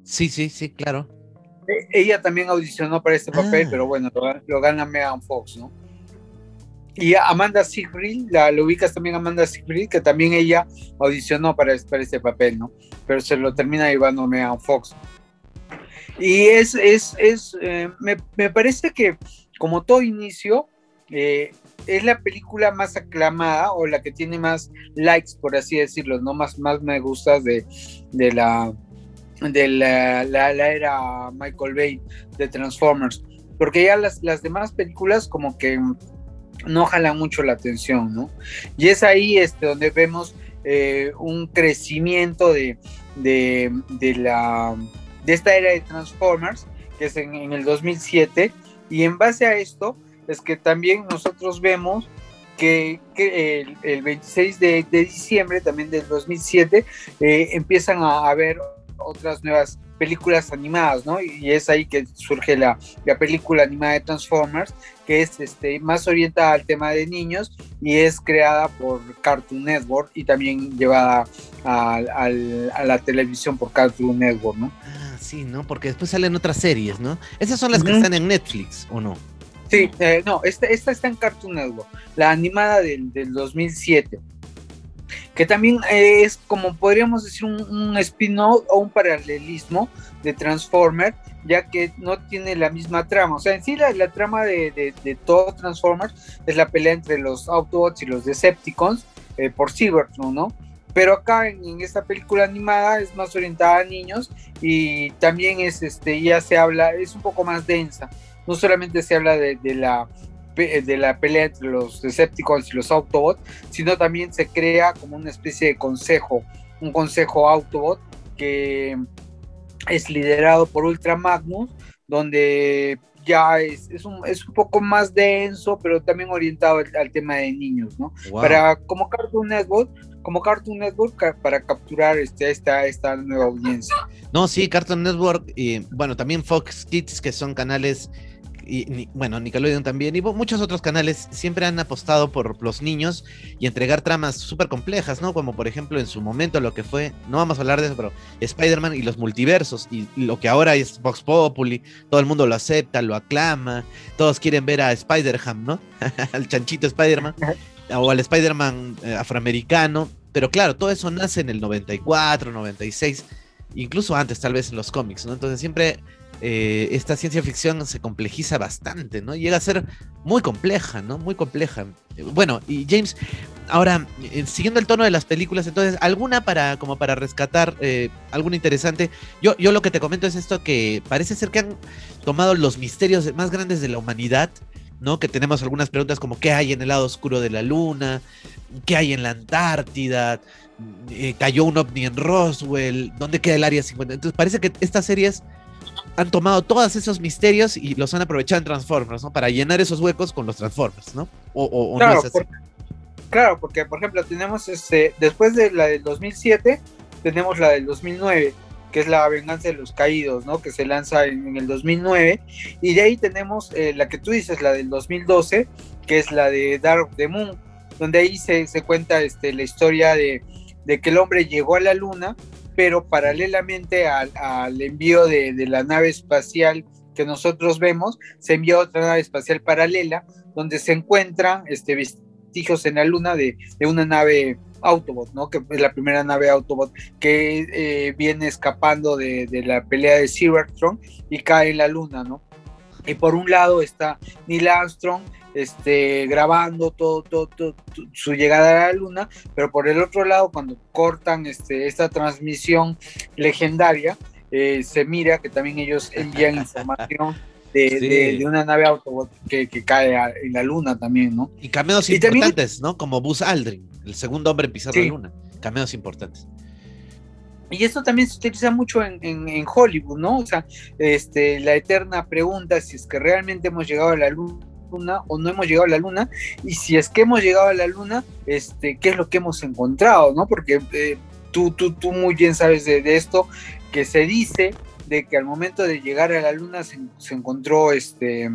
Sí, sí, sí, claro. E, ella también audicionó para este papel, ah. pero bueno, lo, gana Megan Fox, ¿no? Y Amanda Siegfried, la, lo ubicas también Amanda Siegfried, que también ella audicionó para, para este papel, ¿no? Pero se lo termina llevando Megan Fox. Y es, es, es eh, me, me, parece que como todo inicio, eh, es la película más aclamada o la que tiene más likes, por así decirlo, ¿no? Más, más me gustas de, de la, de la, era Michael Bay de Transformers, porque ya las, las demás películas como que no jalan mucho la atención, ¿no? Y es ahí este, donde vemos eh, un crecimiento de, de, la, de esta era de Transformers, que es en, el 2007, y en base a esto es que también nosotros vemos que, el, 26 de, diciembre también del 2007 eh, empiezan a haber otras nuevas películas animadas, ¿no? Y es ahí que surge la, la, película animada de Transformers, que es este, más orientada al tema de niños y es creada por Cartoon Network y también llevada a, la televisión por Cartoon Network, ¿no? Ah, sí, ¿no? Porque después salen otras series, ¿no? Esas son las que están en Netflix, ¿o no? Sí, eh, no, esta, esta está en Cartoon Network, la animada del, del 2007 que también eh, es como podríamos decir un, spin-off o un paralelismo de Transformer, ya que no tiene la misma trama. O sea, en sí la, trama de, de, todo Transformers es la pelea entre los Autobots y los Decepticons eh, por Cybertron, ¿no? pero acá en, esta película animada es más orientada a niños y también es, este, ya se habla, es un poco más densa, no solamente se habla de, la de la pelea entre los Decepticons y los Autobots, sino también se crea como una especie de consejo, un consejo Autobot que es liderado por Ultra Magnus, donde ya es, es, un, es un poco más denso, pero también orientado al, tema de niños, ¿no? Para como Cartoon Network, como Cartoon Network para capturar este, esta, esta nueva audiencia. No, sí, Cartoon Network y bueno, también Fox Kids, que son canales y bueno, Nickelodeon también, y muchos otros canales siempre han apostado por los niños y entregar tramas súper complejas, ¿no? Como por ejemplo en su momento lo que fue, no vamos a hablar de eso, pero Spider-Man y los multiversos, y lo que ahora es Vox Populi, todo el mundo lo acepta, lo aclama, todos quieren ver a Spider-Ham, ¿no? al chanchito Spider-Man, o al Spider-Man eh, afroamericano, pero claro, todo eso nace en el 94, 96, incluso antes tal vez en los cómics, ¿no? Entonces siempre eh, esta ciencia ficción se complejiza bastante, ¿no? Llega a ser muy compleja, ¿no? Muy compleja. Bueno, y James, ahora, eh, siguiendo el tono de las películas, entonces, ¿alguna para, como para rescatar, eh, alguna interesante? Yo, yo lo que te comento es esto que parece ser que han tomado los misterios más grandes de la humanidad, ¿no? Que tenemos algunas preguntas como ¿qué hay en el lado oscuro de la luna? ¿Qué hay en la Antártida? cayó un ovni en Roswell, ¿dónde queda el área 50? Entonces parece que estas series han tomado todos esos misterios y los han aprovechado en Transformers, ¿no? Para llenar esos huecos con los Transformers, ¿no? O, claro, claro, porque por ejemplo tenemos este, después de la del 2007, tenemos la del 2009, que es la venganza de los caídos, ¿no? Que se lanza en, el 2009. Y de ahí tenemos eh, la que tú dices, la del 2012, que es la de Dark the Moon, donde ahí se, se cuenta este, la historia de, de que el hombre llegó a la luna pero paralelamente al, envío de, la nave espacial que nosotros vemos, se envió otra nave espacial paralela donde se encuentran este, vestigios en la Luna de, una nave Autobot, ¿no? Que es la primera nave Autobot que eh, viene escapando de, la pelea de Cybertron y cae en la Luna, ¿no? Y por un lado está Neil Armstrong este, grabando todo, todo, su llegada a la luna, pero por el otro lado, cuando cortan este, esta transmisión legendaria, eh, se mira que también ellos envían información de, una nave Autobot que, cae en la luna también, ¿no? Y cameos importantes, ¿no? Como Buzz Aldrin, el segundo hombre en pisar la luna. Cameos importantes. Y esto también se utiliza mucho en, en, Hollywood, ¿no? O sea, este, la eterna pregunta si es que realmente hemos llegado a la luna o no hemos llegado a la luna y si es que hemos llegado a la luna, este, qué es lo que hemos encontrado, ¿no? Porque eh, tú, tú, tú muy bien sabes de, esto, que se dice de que al momento de llegar a la luna se, encontró este...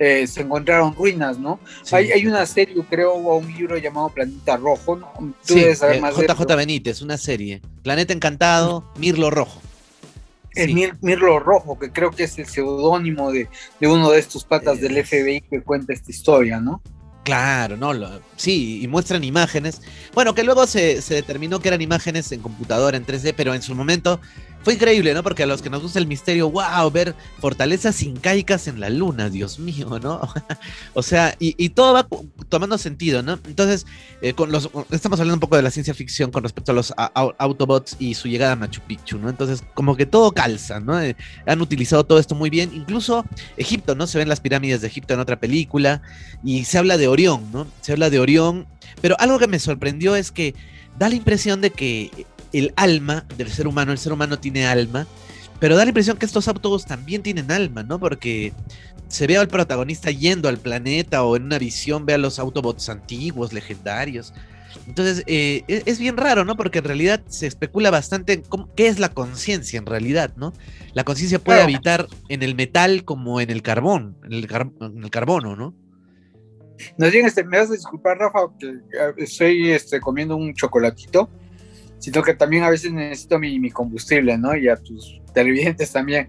Eh, se encontraron ruinas, ¿no? Hay, hay, una serie, creo, o un libro llamado Planeta Rojo, ¿no? Tú debes saber eh, más JJ Benítez, una serie. Planeta Encantado, Mirlo Rojo el Mirlo Rojo, que creo que es el seudónimo de, uno de estos patas del FBI que cuenta esta historia, ¿no? Claro, no, sí, y muestran imágenes. Bueno, que luego se, se, determinó que eran imágenes en computadora, en 3D, pero en su momento fue increíble, ¿no? Porque a los que nos gusta el misterio, wow, ver fortalezas incaicas en la luna, Dios mío, ¿no? o sea, y, todo va tomando sentido, ¿no? Entonces, eh, con los, estamos hablando un poco de la ciencia ficción con respecto a los Autobots y su llegada a Machu Picchu, ¿no? Entonces, como que todo calza, ¿no? Eh, han utilizado todo esto muy bien, incluso Egipto, ¿no? Se ven las pirámides de Egipto en otra película y se habla de Orión, ¿no? Se habla de Orión, pero algo que me sorprendió es que da la impresión de que el alma del ser humano, el ser humano tiene alma, pero da la impresión que estos autos también tienen alma, ¿no? Porque se ve al protagonista yendo al planeta o en una visión ve a los Autobots antiguos, legendarios. Entonces, eh, e-, es, bien raro, ¿no? Porque en realidad se especula bastante en qué es la conciencia en realidad, ¿no? La conciencia puede habitar en el metal como en el carbón, en el, carbono, ¿no? No, bien, este, me vas a disculpar, Rafa, que eh, estoy este, comiendo un chocolatito sino que también a veces necesito mi, combustible, ¿no? Y a tus televidentes también.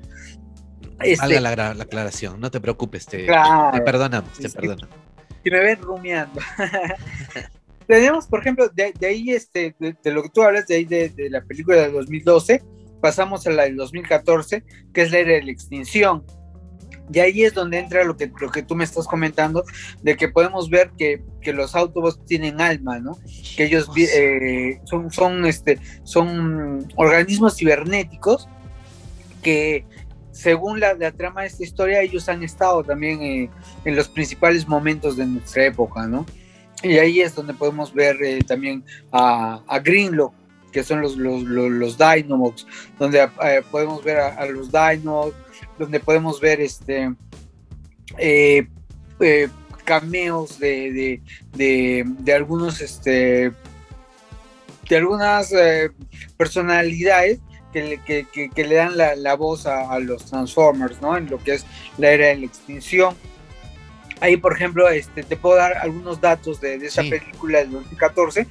Este, la, la, aclaración, no te preocupes, te, te perdonamos, te perdonamos. Si me ven rumiando. Tenemos, por ejemplo, de, ahí, este, de, lo que tú hablas, de ahí de, la película del 2012, pasamos a la del 2014, que es la era de la extinción. Y ahí es donde entra lo que, lo que tú me estás comentando, de que podemos ver que, que los Autobots tienen alma, ¿no? Que ellos eh, son, son, este, son organismos cibernéticos que según la, la, trama de esta historia, ellos han estado también eh, en los principales momentos de nuestra época, ¿no? Y ahí es donde podemos ver eh, también a, a Greenlock, que son los, los, los, los donde eh, podemos ver a, a, los Dynamos, donde podemos ver este eh, eh, cameos de, de, de, de, algunos este de algunas eh, personalidades que, que, que, que, le dan la, la voz a, a, los Transformers, ¿no? En lo que es la era de la extinción. Ahí, por ejemplo, este, te puedo dar algunos datos de, esa sí. película del 2014,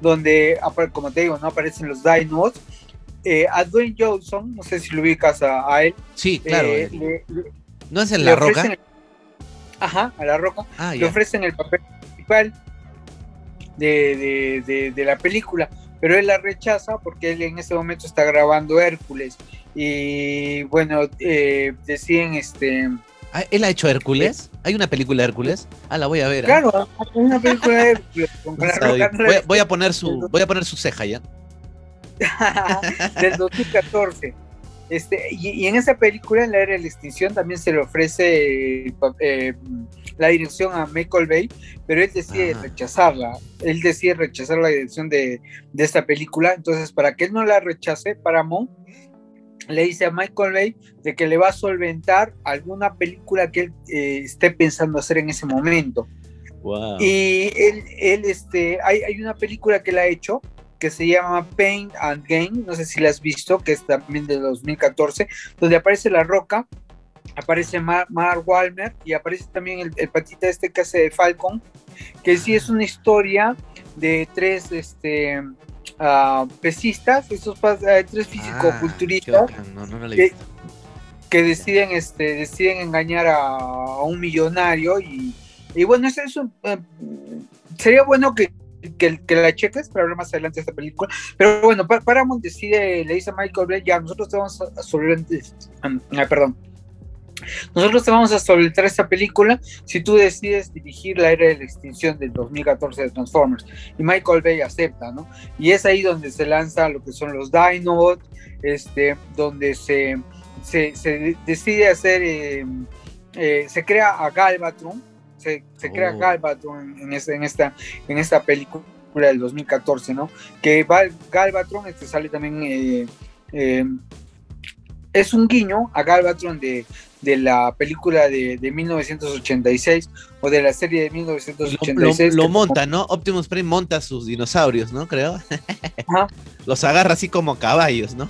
donde, como te digo, no aparecen los Dinos. Eh, a Dwayne Johnson, no sé si lo ubicas a, a él. Sí, claro. Eh, le, le, ¿No es en La Roca? El, ajá, a La Roca. Ah, le ofrecen el papel principal de, de, de, la película, pero él la rechaza porque él en ese momento está grabando Hércules. Y bueno, eh, deciden este. Ah, ¿Él ha hecho Hércules? ¿Hay una película de Hércules? Ah, la voy a ver. ¿eh? Claro, hay una película de Hércules. Con no la voy, voy, a poner su, voy a poner su ceja ya. del 2014. Este, y, y, en esa película, en la era de la extinción, también se le ofrece eh, la dirección a Michael Bay, pero él decide Ajá. rechazarla. Él decide rechazar la dirección de, de, esta película. Entonces, para que él no la rechace, Paramount le dice a Michael Bay de que le va a solventar alguna película que él eh, esté pensando hacer en ese momento. Wow. Y él, él este, hay, hay, una película que él ha hecho que se llama Pain and Gain, no sé si la has visto, que es también de 2014, donde aparece La Roca, aparece Mark Mar Walmer y aparece también el, el, patita este que hace de Falcon, que sí es una historia de tres este, uh, pesistas, estos uh, tres físico-culturistas ah, no, no que, que, deciden, este, deciden engañar a, a un millonario y, y bueno, eso uh, sería bueno que que, la cheques para hablar más adelante de esta película. Pero bueno, Paramount decide, le dice a Michael Bay, ya, nosotros te vamos a solventar, ah, perdón, nosotros te vamos a solventar esta película si tú decides dirigir la era de la extinción del 2014 de Transformers. Y Michael Bay acepta, ¿no? Y es ahí donde se lanza lo que son los Dinobots, este, donde se, se, se decide hacer, eh, eh, se crea a Galvatron, se, se crea oh. Galvatron en, en, esta, en esta película del 2014, ¿no? Que Val, Galvatron este sale también, eh, eh, es un guiño a Galvatron de, de la película de, de, 1986 o de la serie de 1986. Lo, lo, lo monta, ¿no? Optimus Prime monta sus dinosaurios, ¿no? Creo. Ajá. Los agarra así como caballos, ¿no?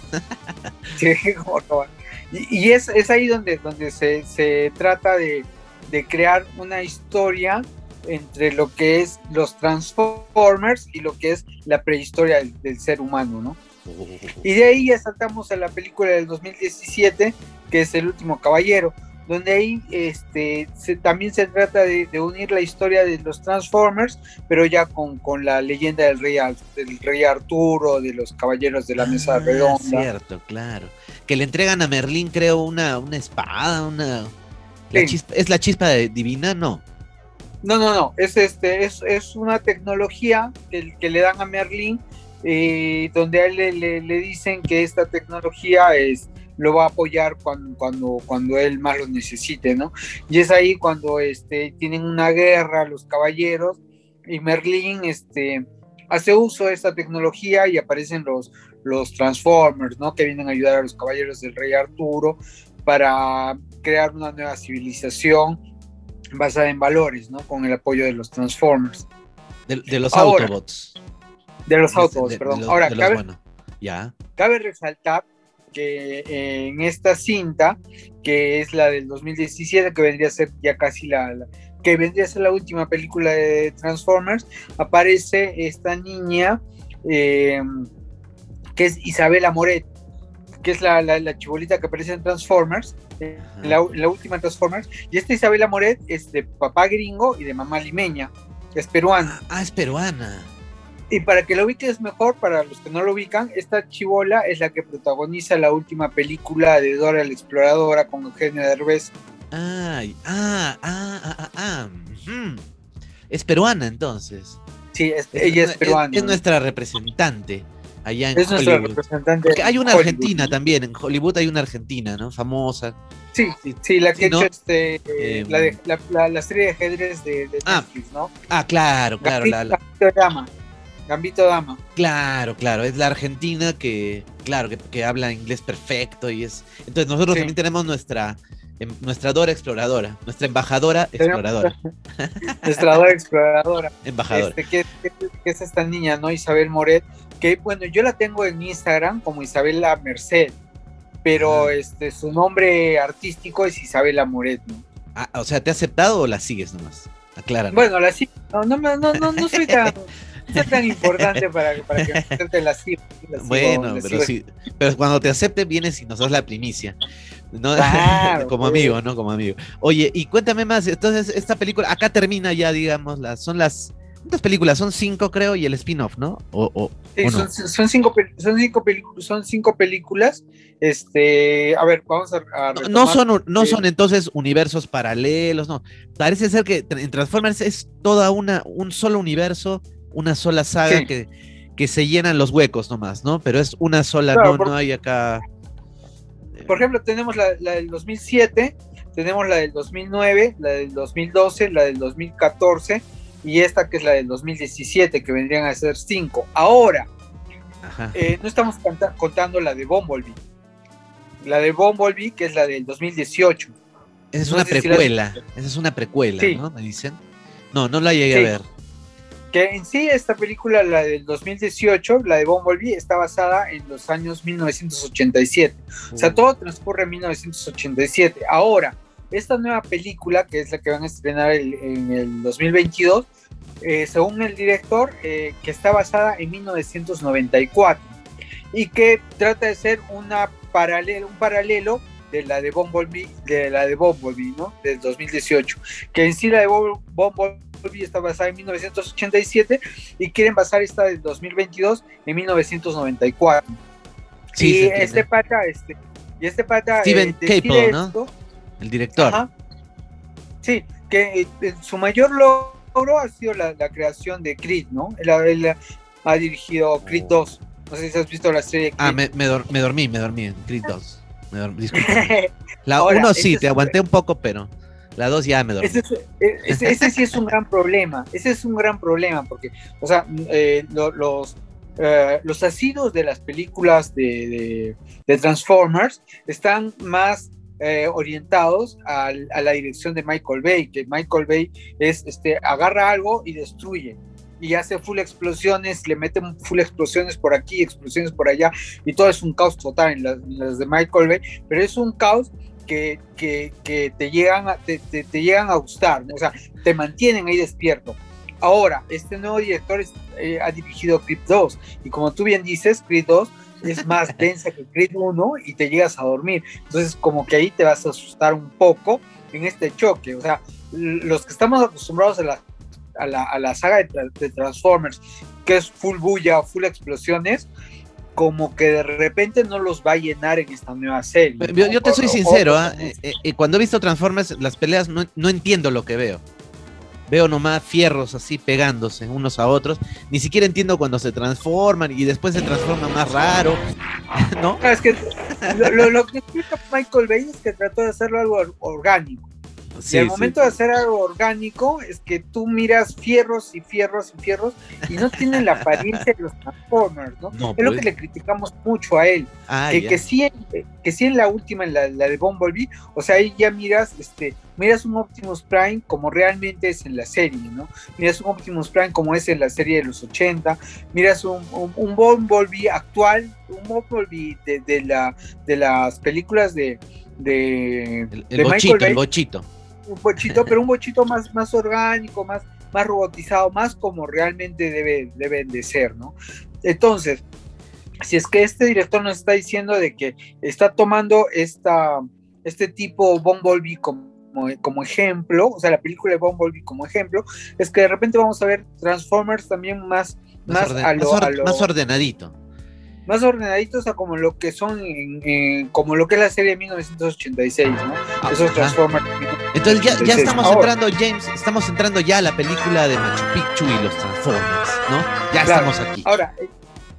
sí, como caballos. Y, y es, es, ahí donde, donde se, se trata de, de crear una historia entre lo que es los Transformers y lo que es la prehistoria del, del ser humano, ¿no? Y de ahí ya saltamos a la película del 2017, que es El último caballero, donde ahí este, se, también se trata de, de, unir la historia de los Transformers, pero ya con, con la leyenda del rey, del rey Arturo, de los caballeros de la mesa ah, redonda. Cierto, claro. Que le entregan a Merlín, creo, una, una espada, una la sí. chispa, ¿Es la chispa de divina? No. No, no, no. Es, este, es, es una tecnología que, que, le dan a Merlin, eh, donde a él le, le, le, dicen que esta tecnología es, lo va a apoyar cuando, cuando, cuando él más lo necesite, ¿no? Y es ahí cuando este, tienen una guerra los caballeros y Merlin este, hace uso de esta tecnología y aparecen los, los Transformers, ¿no? Que vienen a ayudar a los caballeros del rey Arturo para crear una nueva civilización basada en valores, ¿no? Con el apoyo de los Transformers. De, de los Ahora, Autobots. De los Autobots, de, perdón. los, Ahora, cabe, bueno. ya. cabe resaltar que en esta cinta, que es la del 2017, que vendría a ser ya casi la, la que vendría a ser la última película de Transformers, aparece esta niña eh, que es Isabela Moret, que es la, la, la, chibolita que aparece en Transformers, la, la, última Transformers, y esta Isabela Moret es de papá gringo y de mamá limeña, es peruana. Ah, es peruana. Y para que lo ubiques mejor, para los que no lo ubican, esta chivola es la que protagoniza la última película de Dora la Exploradora con Eugenio Derbez. Ah, ah, ah, ah, ah. Es peruana entonces. Sí, ella es, peruana. Es, nuestra representante allá en es representante. Porque hay una argentina también, en Hollywood hay una argentina, ¿no? Famosa. Sí, sí, la que ha hecho este, em, la, serie de ajedrez de, ah, Netflix, ¿no? Ah, claro, claro. Gambito, la, Dama. Gambito Dama. Claro, claro, es la argentina que, claro, que, habla inglés perfecto y es... Entonces nosotros también tenemos nuestra Em, nuestra Dora exploradora, nuestra embajadora exploradora. nuestra Dora exploradora. Embajadora. Este, que, es esta niña, ¿no? Isabel Moret, que bueno, yo la tengo en Instagram como Isabela Merced, pero este, su nombre artístico es Isabela Moret, ¿no? Ah, o sea, ¿te ha aceptado o la sigues nomás? Aclara. Bueno, la sigo. No, no, no, no, no soy tan... es tan importante para, para que te la siga. Bueno, pero, sí, pero cuando te acepte vienes y nos das la primicia. Como amigo, ¿no? Como amigo. Oye, y cuéntame más, entonces esta película, acá termina ya, digamos, las, son las... ¿Cuántas películas? Son cinco, creo, y el spin-off, ¿no? O, sí, son, cinco, son, cinco son cinco películas. Este, a ver, vamos a. no, son, no son entonces universos paralelos, no. Parece ser que en Transformers es toda una, un solo universo, una sola saga que, que se llenan los huecos nomás, ¿no? Pero es una sola, no, no hay acá. Por ejemplo, tenemos la, del 2007, tenemos la del 2009, la del 2012, la del 2014 y esta que es la del 2017, que vendrían a ser cinco. Ahora, eh, no estamos contando la de Bumblebee. La de Bumblebee, que es la del 2018. Esa es una precuela, esa es una precuela, ¿no? Me dicen. No, no la llegué a ver que en sí esta película, la del 2018, la de Bumblebee, está basada en los años 1987. O sea, todo transcurre en 1987. Ahora, esta nueva película, que es la que van a estrenar en el 2022, eh, según el director, eh, que está basada en 1994 y que trata de ser una paralelo, un paralelo de la de Bumblebee, de la de Bumblebee, ¿no? Del 2018, que en sí la de Bumblebee está basada en 1987 y quieren basar esta del 2022 en 1994. Sí, y este pata, este, y este pata Steven eh, ¿no? El director. Sí, que eh, su mayor logro ha sido la, creación de Creed, ¿no? Él, ha dirigido Creed 2. No sé si has visto la serie. Ah, me, me, dormí, me dormí en Creed 2. Me La 1 sí, te aguanté un poco, pero la 2 ya me dormí. Ese, sí es un gran problema. Ese es un gran problema, porque, o sea, eh, los, eh, los asidos de las películas de, Transformers están más eh, orientados a, la dirección de Michael Bay, que Michael Bay es, este, agarra algo y destruye y hace full explosiones, le meten full explosiones por aquí, explosiones por allá, y todo es un caos total en las, de Michael Bay, pero es un caos que, que, te, llegan a, te, llegan a gustar, o sea, te mantienen ahí despierto. Ahora, este nuevo director eh, ha dirigido Creed 2, y como tú bien dices, Creed 2 es más densa que Creed 1 y te llegas a dormir. Entonces, como que ahí te vas a asustar un poco en este choque. O sea, los que estamos acostumbrados a la a la, a la saga de, Transformers, que es full bulla o full explosiones, como que de repente no los va a llenar en esta nueva serie. Yo, te soy sincero, ¿ah? eh, eh, cuando he visto Transformers, las peleas no, no, entiendo lo que veo. Veo nomás fierros así pegándose unos a otros. Ni siquiera entiendo cuando se transforman y después se transforman más raro. ¿No? Es que lo que explica Michael Bay es que trató de hacerlo algo orgánico y al momento de hacer algo orgánico, es que tú miras fierros y fierros y fierros y no tienen la apariencia de los Transformers, ¿no? es lo pues. que le criticamos mucho a él. Ah, que, que, sí, que sí en la última, en la, de Bumblebee, o sea, ahí ya miras, este, miras un Optimus Prime como realmente es en la serie, ¿no? Miras un Optimus Prime como es en la serie de los 80, miras un, un, Bumblebee actual, un Bumblebee de, de, la, de las películas de... de, el, bochito, el bochito un bochito, pero un bochito más, más orgánico, más, más robotizado, más como realmente debe, deben de ser, ¿no? Entonces, si es que este director nos está diciendo de que está tomando esta, este tipo Bumblebee como, como ejemplo, o sea, la película de Bumblebee como ejemplo, es que de repente vamos a ver Transformers también más, más, a lo, más ordenadito más ordenaditos a como lo que son, como lo que es la serie de 1986, ¿no? Ah, Esos Transformers Entonces ya, ya estamos entrando, James, estamos entrando ya a la película de Machu Picchu y los Transformers, ¿no? Ya estamos aquí. Ahora,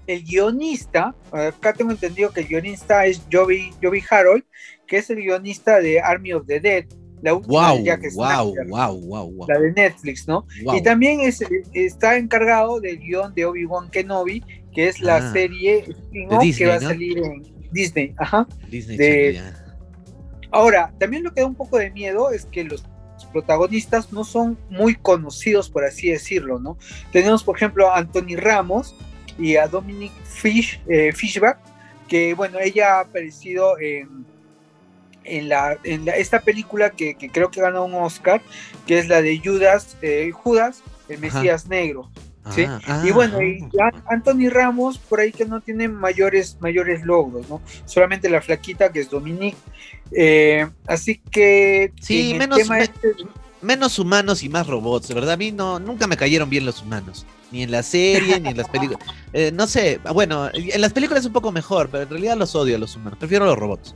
el, guionista, acá tengo entendido que el guionista es Joby, Joby Harold, que es el guionista de Army of the Dead, la última wow, wow, wow, wow, la de Netflix, ¿no? Y también es, está encargado del guion de Obi-Wan Kenobi, que es la ah. serie que va a salir en Disney, ajá. Disney. Ahora, también lo que da un poco de miedo es que los protagonistas no son muy conocidos, por así decirlo, ¿no? Tenemos, por ejemplo, a Anthony Ramos y a Dominic Fish, eh, Fishback, que, bueno, ella ha aparecido en, en, la, en esta película que, creo que ganó un Oscar, que es la de Judas, eh, Judas, el Mesías Negro. ¿sí? Ah, y bueno, y ah. Anthony Ramos, por ahí que no tiene mayores, mayores logros, ¿no? Solamente la flaquita que es Dominique. Eh, así que. Sí, menos, este menos humanos y más robots, verdad. A mí no, nunca me cayeron bien los humanos. Ni en la serie, ni en las películas. Eh, no sé, bueno, en las películas es un poco mejor, pero en realidad los odio a los humanos. Prefiero a los robots.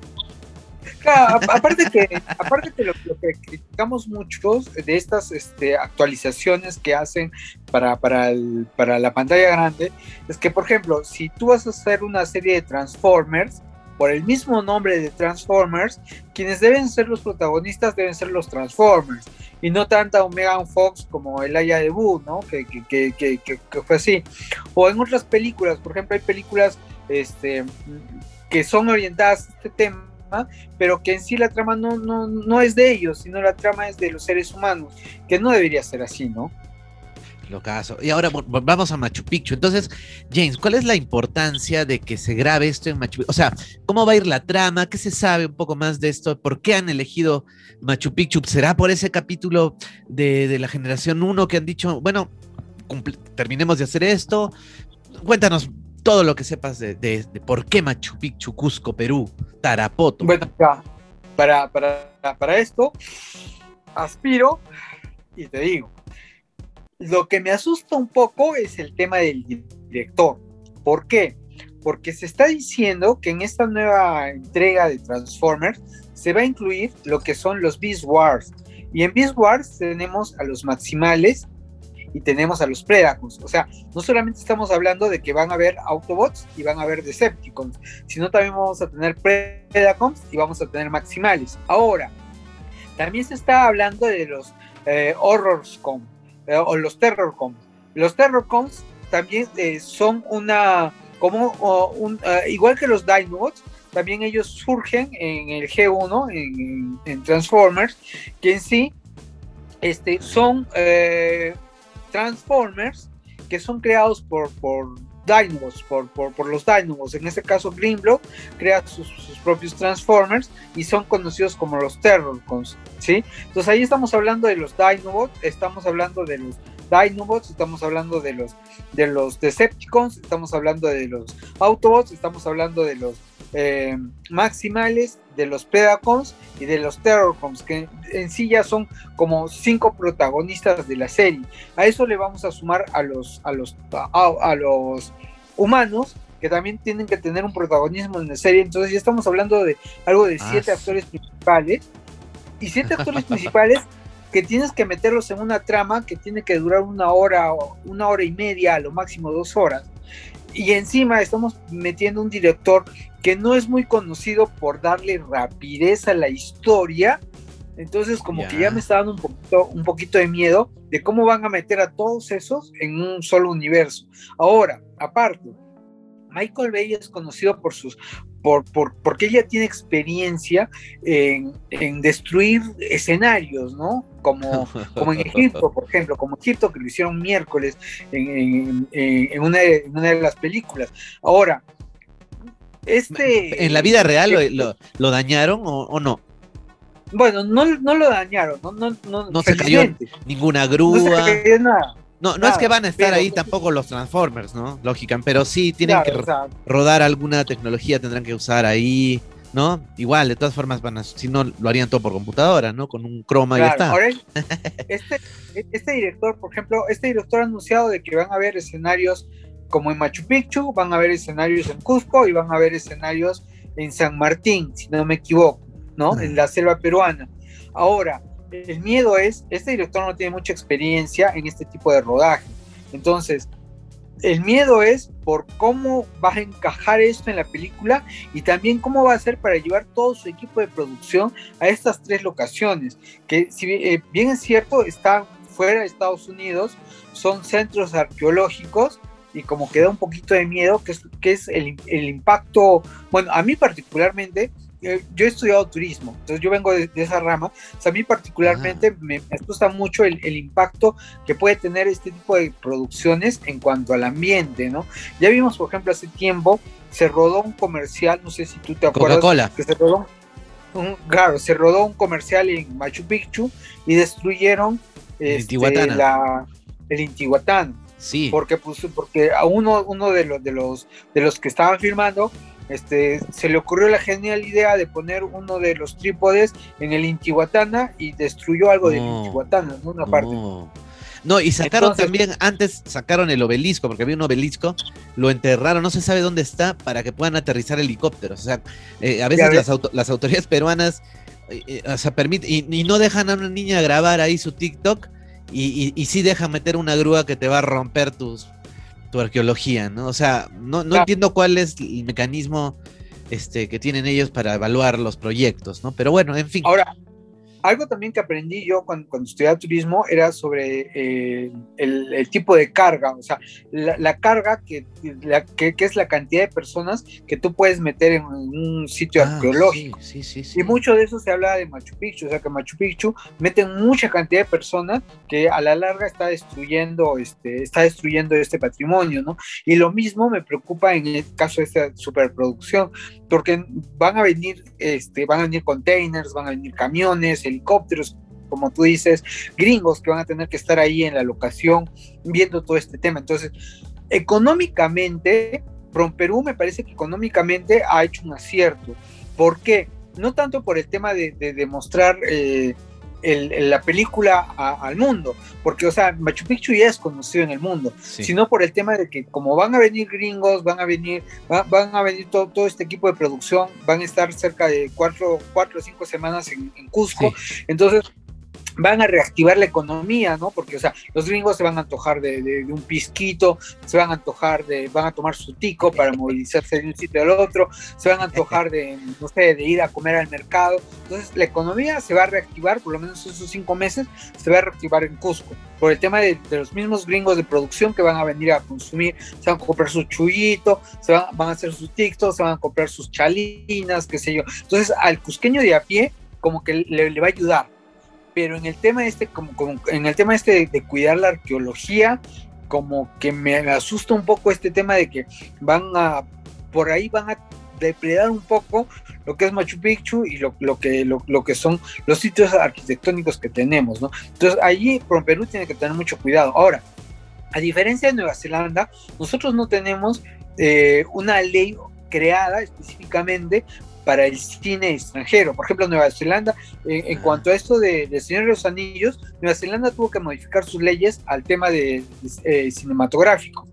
Claro, aparte que, aparte que lo, que criticamos muchos de estas este, actualizaciones que hacen para, para, para la pantalla grande, es que, por ejemplo, si tú vas a hacer una serie de Transformers, por el mismo nombre de Transformers, quienes deben ser los protagonistas deben ser los Transformers y no tanta Megan Fox como el Aya de Boo, ¿no? Que, que, que, que, fue así. O en otras películas, por ejemplo, hay películas este, que son orientadas a este tema pero que en sí la trama no, no, no es de ellos, sino la trama es de los seres humanos, que no debería ser así, ¿no? Lo caso. Y ahora vamos a Machu Picchu. Entonces, James, ¿cuál es la importancia de que se grabe esto en Machu Picchu? O sea, ¿cómo va a ir la trama? ¿Qué se sabe un poco más de esto? ¿Por qué han elegido Machu Picchu? ¿Será por ese capítulo de, de la generación 1 que han dicho, bueno, terminemos de hacer esto? Cuéntanos todo lo que sepas de, por qué Machu Picchu, Cusco, Perú, Tarapoto. Bueno, para, para, para esto, aspiro y te digo, lo que me asusta un poco es el tema del director. ¿Por qué? Porque se está diciendo que en esta nueva entrega de Transformers se va a incluir lo que son los Beast Wars. Y en Beast Wars tenemos a los Maximales y tenemos a los Predacons. O sea, no solamente estamos hablando de que van a haber Autobots y van a haber Decepticons, sino también vamos a tener Predacons y vamos a tener Maximales. Ahora, también se está hablando de los eh, Horrorscom eh, o los Terrorcoms. Los Terrorcoms también eh, son una, como un, igual que los Dinobots, también ellos surgen en el G1, en, en Transformers, que en sí este, son Transformers que son creados por, por por, por, los Dynamos. En este caso, Greenblock crea sus, propios Transformers y son conocidos como los Terrorcons, ¿sí? Entonces ahí estamos hablando de los Dinobots, estamos hablando de los Dinobots, estamos hablando de los, de los Decepticons, estamos hablando de los Autobots, estamos hablando de los eh, Maximales, de los Predacons y de los Terrorcons, que en sí ya son como cinco protagonistas de la serie. A eso le vamos a sumar a los, a los, a, los humanos, que también tienen que tener un protagonismo en la serie. Entonces ya estamos hablando de algo de siete ah, actores principales. Y siete actores principales que tienes que meterlos en una trama que tiene que durar una hora, una hora y media, a lo máximo dos horas. Y encima estamos metiendo un director que no es muy conocido por darle rapidez a la historia. Entonces, como que ya me está dando un poquito, un poquito de miedo de cómo van a meter a todos esos en un solo universo. Ahora, aparte, Michael Bay es conocido por sus, por, por, porque ella tiene experiencia en, en, destruir escenarios, ¿no? Como, como en Egipto, por ejemplo, como Egipto, que lo hicieron miércoles en, en, una, en una de las películas. Ahora, este... ¿En la vida real lo, lo, dañaron o, no? Bueno, no, no, lo dañaron, no, no, no, no se cayó ninguna grúa. No se cayó nada. No, no es que van a estar ahí tampoco los Transformers, ¿no? Lógica, pero sí tienen que rodar alguna tecnología, tendrán que usar ahí, ¿no? Igual, de todas formas, van a, si no, lo harían todo por computadora, ¿no? Con un croma y ya está. este, este director, por ejemplo, este director ha anunciado de que van a haber escenarios como en Machu Picchu, van a haber escenarios en Cusco y van a haber escenarios en San Martín, si no me equivoco, ¿no? En la selva peruana. Ahora, el miedo es, este director no tiene mucha experiencia en este tipo de rodaje. Entonces, el miedo es por cómo va a encajar esto en la película y también cómo va a hacer para llevar todo su equipo de producción a estas tres locaciones, que si eh, bien es cierto, están fuera de Estados Unidos, son centros arqueológicos y como que da un poquito de miedo, que es, el, el impacto, bueno, a mí particularmente, eh, yo he estudiado turismo, entonces yo vengo de, esa rama, o sea, a mí particularmente ah. me, gusta mucho el, impacto que puede tener este tipo de producciones en cuanto al ambiente, ¿no? Ya vimos, por ejemplo, hace tiempo se rodó un comercial, no sé si tú te acuerdas, Coca-Cola. que se rodó un, claro, se rodó un comercial en Machu Picchu y destruyeron el este, la, el Intihuatán. Sí. Porque, pues, porque a uno, uno de, los, de, los, de los que estaban filmando este, se le ocurrió la genial idea de poner uno de los trípodes en el Intihuatana y destruyó algo del Intihuatana, ¿no? Una parte. No, y sacaron también, antes sacaron el obelisco, porque había un obelisco, lo enterraron, no se sabe dónde está, para que puedan aterrizar helicópteros. O sea, eh, a veces las, las, autoridades peruanas eh, eh, o sea, permite, y, no dejan a una niña grabar ahí su TikTok, y, y, sí dejan meter una grúa que te va a romper tus tu arqueología, ¿no? O sea, no, no entiendo cuál es el mecanismo este, que tienen ellos para evaluar los proyectos, ¿no? Pero bueno, en fin. Ahora, algo también que aprendí yo cuando, cuando estudiaba turismo era sobre eh, el, tipo de carga, o sea, la, carga que, la, que, es la cantidad de personas que tú puedes meter en un sitio ah, arqueológico. Sí, sí, y mucho de eso se habla de Machu Picchu, o sea, que Machu Picchu meten mucha cantidad de personas que a la larga está destruyendo este, está destruyendo este patrimonio, ¿no? Y lo mismo me preocupa en el caso de esta superproducción, porque van a venir, este, van a venir containers, van a venir camiones, helicópteros, como tú dices, gringos que van a tener que estar ahí en la locación viendo todo este tema. Entonces, económicamente, Perú me parece que económicamente ha hecho un acierto. ¿Por qué? No tanto por el tema de, demostrar eh, la película al mundo, porque, o sea, Machu Picchu ya es conocido en el mundo, sino por el tema de que como van a venir gringos, van a venir, van a venir todo, todo, este equipo de producción, van a estar cerca de cuatro, cuatro o cinco semanas en, Cusco, entonces van a reactivar la economía, ¿no? Porque, o sea, los gringos se van a antojar de, un pisquito, se van a antojar de, van a tomar su tico para movilizarse de un sitio al otro, se van a antojar de, no sé, de ir a comer al mercado. Entonces, la economía se va a reactivar, por lo menos esos cinco meses, se va a reactivar en Cusco, por el tema de, los mismos gringos de producción que van a venir a consumir, se van a comprar su chullito, se van, a hacer sus tictos, se van a comprar sus chalinas, qué sé yo. Entonces, al cusqueño de a pie, como que le va a ayudar pero en el tema este, como, en el tema este de, cuidar la arqueología, como que me asusta un poco este tema de que van a, por ahí van a depredar un poco lo que es Machu Picchu y lo, que, lo, que son los sitios arquitectónicos que tenemos, ¿no? Entonces allí Perú tiene que tener mucho cuidado. Ahora, a diferencia de Nueva Zelanda, nosotros no tenemos eh, una ley creada específicamente para el cine extranjero. Por ejemplo, Nueva Zelanda, en cuanto a esto de, de, Señor de los Anillos, Nueva Zelanda tuvo que modificar sus leyes al tema de, eh, cinematográfico,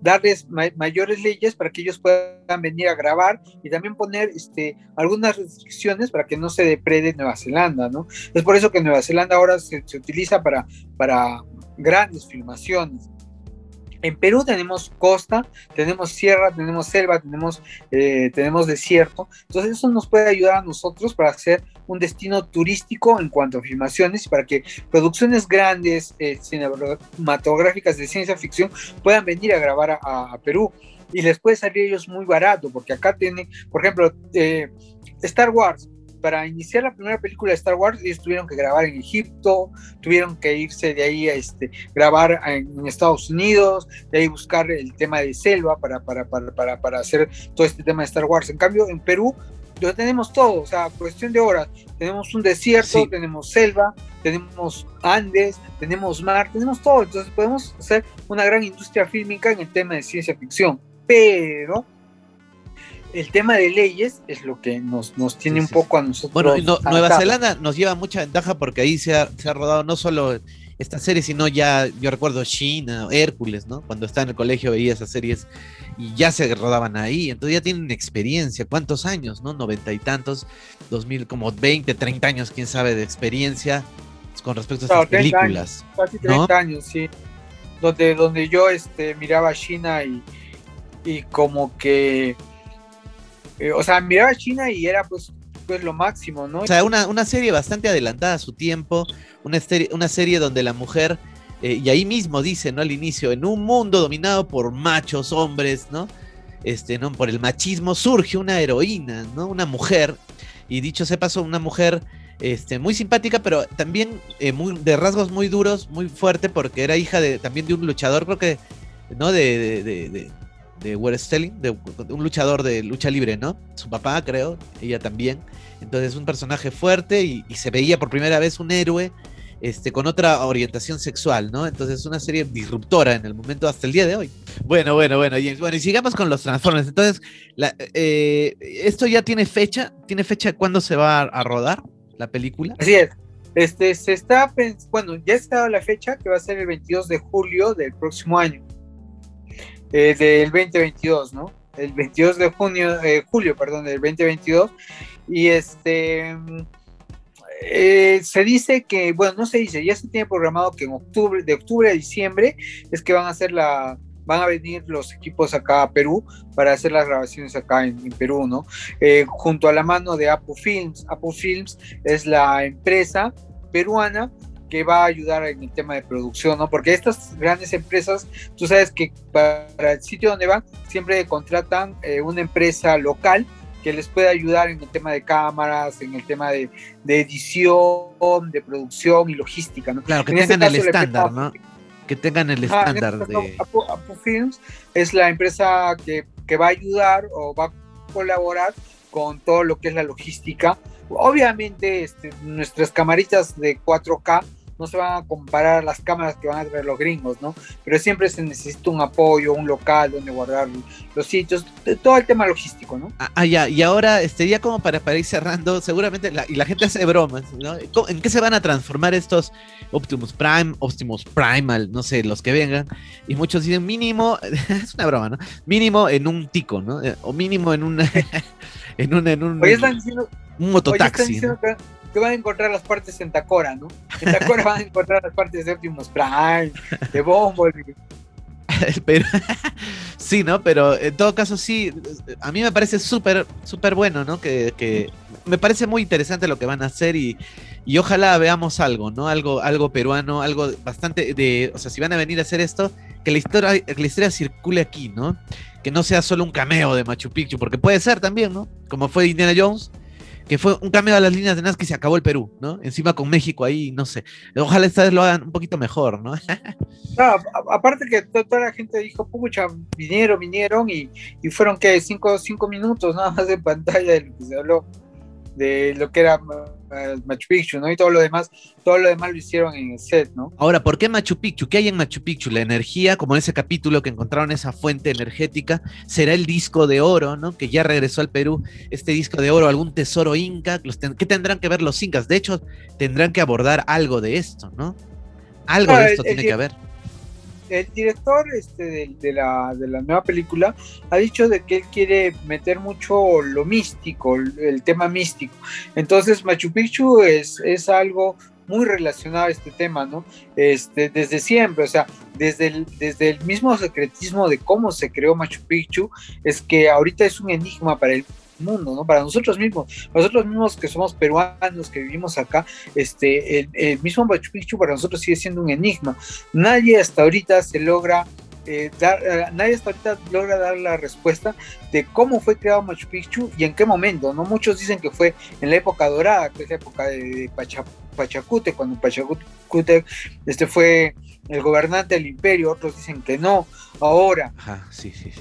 darles mayores leyes para que ellos puedan venir a grabar y también poner este, algunas restricciones para que no se deprede Nueva Zelanda, ¿no? Es por eso que Nueva Zelanda ahora se, se utiliza para, para grandes filmaciones. En Perú tenemos costa, tenemos sierra, tenemos selva, tenemos, eh, tenemos desierto. Entonces eso nos puede ayudar a nosotros para hacer un destino turístico en cuanto a filmaciones para que producciones grandes eh, cinematográficas de ciencia ficción puedan venir a grabar a, Perú. Y les puede salir ellos muy barato, porque acá tienen, por ejemplo, eh, Star Wars para iniciar la primera película de Star Wars, ellos tuvieron que grabar en Egipto, tuvieron que irse de ahí a este, grabar en, Estados Unidos, de ahí buscar el tema de selva para, para, para, para, hacer todo este tema de Star Wars. En cambio, en Perú lo tenemos todo, o sea, cuestión de horas. Tenemos un desierto, tenemos selva, tenemos Andes, tenemos mar, tenemos todo. Entonces podemos hacer una gran industria fílmica en el tema de ciencia ficción. Pero el tema de leyes es lo que nos, nos tiene un poco a nosotros. Bueno, Nueva Zelanda nos lleva mucha ventaja porque ahí se ha, rodado no solo esta serie, sino ya, yo recuerdo China, Hércules, ¿no? Cuando estaba en el colegio veía esas series y ya se rodaban ahí, entonces ya tienen experiencia. ¿Cuántos años, no? Noventa y tantos, dos mil, como veinte, treinta años, quién sabe, de experiencia con respecto a estas películas. casi 30 años, sí. Donde, donde yo este, miraba a China y, y como que, eh, o sea, miraba a China y era pues, pues lo máximo, ¿no? O sea, una, una serie bastante adelantada a su tiempo, una, serie, una serie donde la mujer, eh, y ahí mismo dice, ¿no? Al inicio, en un mundo dominado por machos, hombres, ¿no? Este, ¿no? Por el machismo surge una heroína, ¿no? Una mujer, y dicho sea paso, una mujer este, muy simpática, pero también eh, muy, de rasgos muy duros, muy fuerte, porque era hija de, también de un luchador, creo que, ¿no? De, de Wrestling, de, un luchador de lucha libre, ¿no? Su papá, creo, ella también. Entonces, un personaje fuerte y, se veía por primera vez un héroe este, con otra orientación sexual, ¿no? Entonces, es una serie disruptora en el momento hasta el día de hoy. Bueno, bueno, bueno, y, bueno, y sigamos con los Transformers. Entonces, eh, ¿esto ya tiene fecha? ¿Tiene fecha de cuándo se va a rodar? la película. Así es. Este, se está, bueno, ya está la fecha que va a ser el 22 de julio del próximo año, eh, del 2022, ¿no? El 22 de junio, eh, julio, perdón, del 2022. Y este, eh, se dice que, bueno, no se dice, ya se tiene programado que en octubre, de octubre a diciembre es que van a hacer la, van a venir los equipos acá a Perú para hacer las grabaciones acá en, Perú, ¿no? Junto a la mano de Apple Films. Apple Films es la empresa peruana que va a ayudar en el tema de producción, ¿no? Porque estas grandes empresas, tú sabes que para el sitio donde van, siempre contratan eh, una empresa local que les puede ayudar en el tema de cámaras, en el tema de, edición, de producción y logística, ¿no? Claro, que este tengan el estándar, ¿no? que tengan el estándar de... Apu, Films es la empresa que, que va a ayudar o va a colaborar con todo lo que es la logística. Obviamente este, nuestras camaritas de 4K no se van a comparar las cámaras que van a traer los gringos, ¿no? Pero siempre se necesita un apoyo, un local donde guardar los sitios, todo el tema logístico, ¿no? Ah, ah ya, y ahora, este, ya como para, para ir cerrando, seguramente, y la gente hace bromas, ¿no? ¿En qué se van a transformar estos Optimus Prime, Optimus Primal, no sé, los que vengan? Y muchos dicen mínimo, es una broma, ¿no? Mínimo en un tico, ¿no? Eh, o mínimo en un... en un, en un, un mototaxi que van a encontrar las partes en Tacora, ¿no? En Tacora van a encontrar las partes de Optimus Prime, de Bumblebee. pero, sí, ¿no? Pero en todo caso sí, a mí me parece súper, súper bueno, ¿no? Que, me parece muy interesante lo que van a hacer y, y, ojalá veamos algo, ¿no? Algo, algo peruano, algo bastante de, o sea, si van a venir a hacer esto, que la historia, que la historia circule aquí, ¿no? Que no sea solo un cameo de Machu Picchu, porque puede ser también, ¿no? Como fue Indiana Jones, que fue un cambio a las líneas de Nazca y se acabó el Perú, ¿no? Encima con México ahí, no sé. Ojalá esta vez lo hagan un poquito mejor, ¿no? no aparte que toda la gente dijo, pucha, vinieron, vinieron y, y fueron que cinco, cinco minutos nada más de pantalla de lo que se habló de lo que era Machu Picchu, ¿no? Y todo lo demás, todo lo demás lo hicieron en el set, ¿no? Ahora, ¿por qué Machu Picchu? ¿Qué hay en Machu Picchu? La energía, como en ese capítulo que encontraron esa fuente energética, será el disco de oro, ¿no? Que ya regresó al Perú, este disco de oro, algún tesoro inca, ¿qué tendrán que ver los incas? De hecho, tendrán que abordar algo de esto, ¿no? Algo de esto tiene que haber el director este, de, la, nueva película ha dicho de que él quiere meter mucho lo místico, el, tema místico. Entonces Machu Picchu es, es algo muy relacionado a este tema, ¿no? Este, desde siempre, o sea, desde el, desde el mismo secretismo de cómo se creó Machu Picchu, es que ahorita es un enigma para el mundo, ¿no? Para nosotros mismos, nosotros mismos que somos peruanos, que vivimos acá, este, el, mismo Machu Picchu para nosotros sigue siendo un enigma. Nadie hasta ahorita se logra eh, dar, eh, nadie hasta ahorita logra dar la respuesta de cómo fue creado Machu Picchu y en qué momento, ¿no? Muchos dicen que fue en la época dorada, que es la época de, Pachacute, cuando Pachacute este, fue el gobernante del imperio, otros dicen que no. Ahora,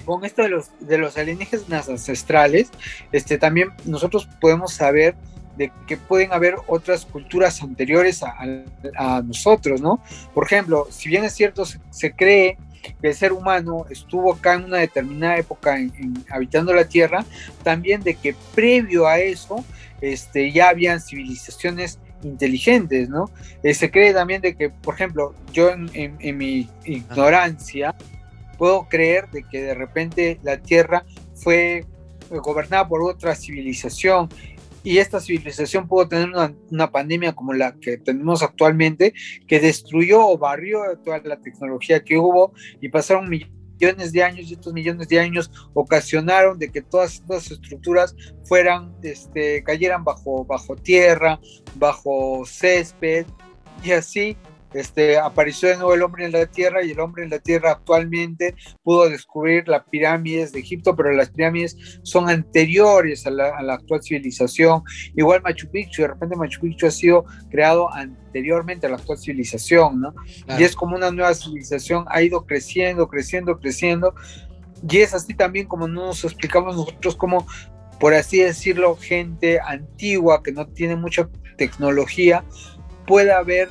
con esto de los, de los alienígenas ancestrales, este, también nosotros podemos saber de que pueden haber otras culturas anteriores a, nosotros, ¿no? Por ejemplo, si bien es cierto, se, cree que el ser humano estuvo acá en una determinada época habitando la Tierra, también de que previo a eso este, ya habían civilizaciones inteligentes, ¿no? Eh, se cree también de que, por ejemplo, yo en, mi ignorancia puedo creer de que de repente la Tierra fue gobernada por otra civilización y esta civilización pudo tener una, pandemia como la que tenemos actualmente, que destruyó o barrió toda la tecnología que hubo y pasaron millones de años y estos millones de años ocasionaron de que todas las estructuras fueran, este, cayeran bajo, bajo tierra, bajo césped y así este, apareció de nuevo el hombre en la tierra y el hombre en la tierra actualmente pudo descubrir las pirámides de Egipto, pero las pirámides son anteriores a la, actual civilización. Igual Machu Picchu, de repente Machu Picchu ha sido creado anteriormente a la actual civilización, ¿no? Y es como una nueva civilización, ha ido creciendo, creciendo, creciendo. Y es así también como nos explicamos nosotros como por así decirlo, gente antigua que no tiene mucha tecnología, puede haber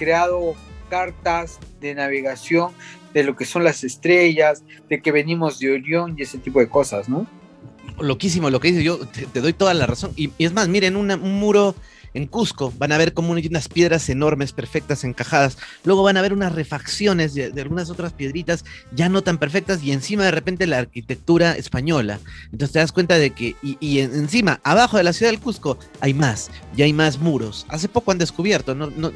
creado cartas de navegación de lo que son las estrellas, de que venimos de Orión y ese tipo de cosas, ¿no? Loquísimo lo que dices, yo te, doy toda la razón. Y, es más, miren, un muro en Cusco van a ver como unas piedras enormes, perfectas, encajadas. Luego van a ver unas refacciones de, algunas otras piedritas ya no tan perfectas y encima de repente la arquitectura española. Entonces te das cuenta de que, y, encima, abajo de la ciudad del Cusco hay más, ya hay más muros. Hace poco han descubierto, no, no,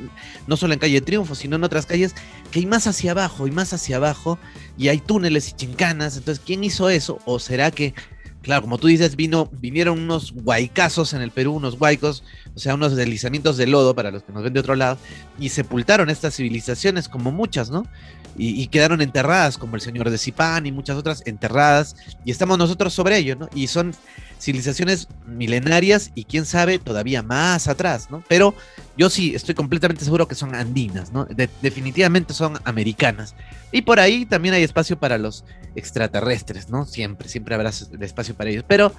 no solo en calle Triunfo, sino en otras calles, que hay más hacia abajo y más hacia abajo y hay túneles y chincanas. Entonces, ¿quién hizo eso? ¿O será que claro, como tú dices, vino, vinieron unos guaycazos en el Perú, unos guaicos, o sea, unos deslizamientos de lodo para los que nos ven de otro lado, y sepultaron estas civilizaciones como muchas, ¿no? Y, quedaron enterradas, como el señor de Zipán y muchas otras enterradas, y estamos nosotros sobre ello, ¿no? Y son civilizaciones milenarias y quién sabe todavía más atrás, ¿no? Pero yo sí estoy completamente seguro que son andinas, ¿no? definitivamente son americanas. Y por ahí también hay espacio para los extraterrestres, ¿no? Siempre, siempre habrá espacio para ellos. Pero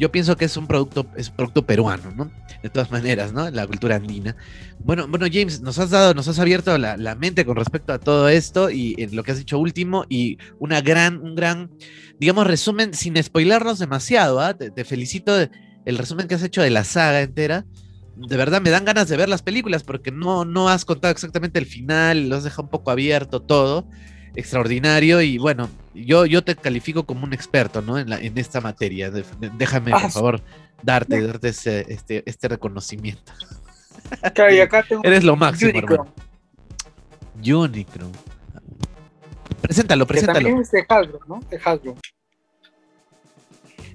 yo pienso que es un producto, es un producto peruano, ¿no? De todas maneras, ¿no? La cultura andina. Bueno, bueno, James, nos has dado, nos has abierto la, la mente con respecto a todo esto y en lo que has dicho último, y una gran, un gran, digamos, resumen, sin spoilarnos demasiado, ¿ah? te, felicito el resumen que has hecho de la saga entera de verdad me dan ganas de ver las películas porque no, no has contado exactamente el final, lo has dejado un poco abierto todo, extraordinario y bueno, yo, yo te califico como un experto ¿no? en, la, en esta materia. déjame, por ah, favor, darte, darte este, este reconocimiento. Eres lo máximo, Unicron. Unicron. Preséntalo, preséntalo. también es de Hasbro, ¿no? De Hasbro.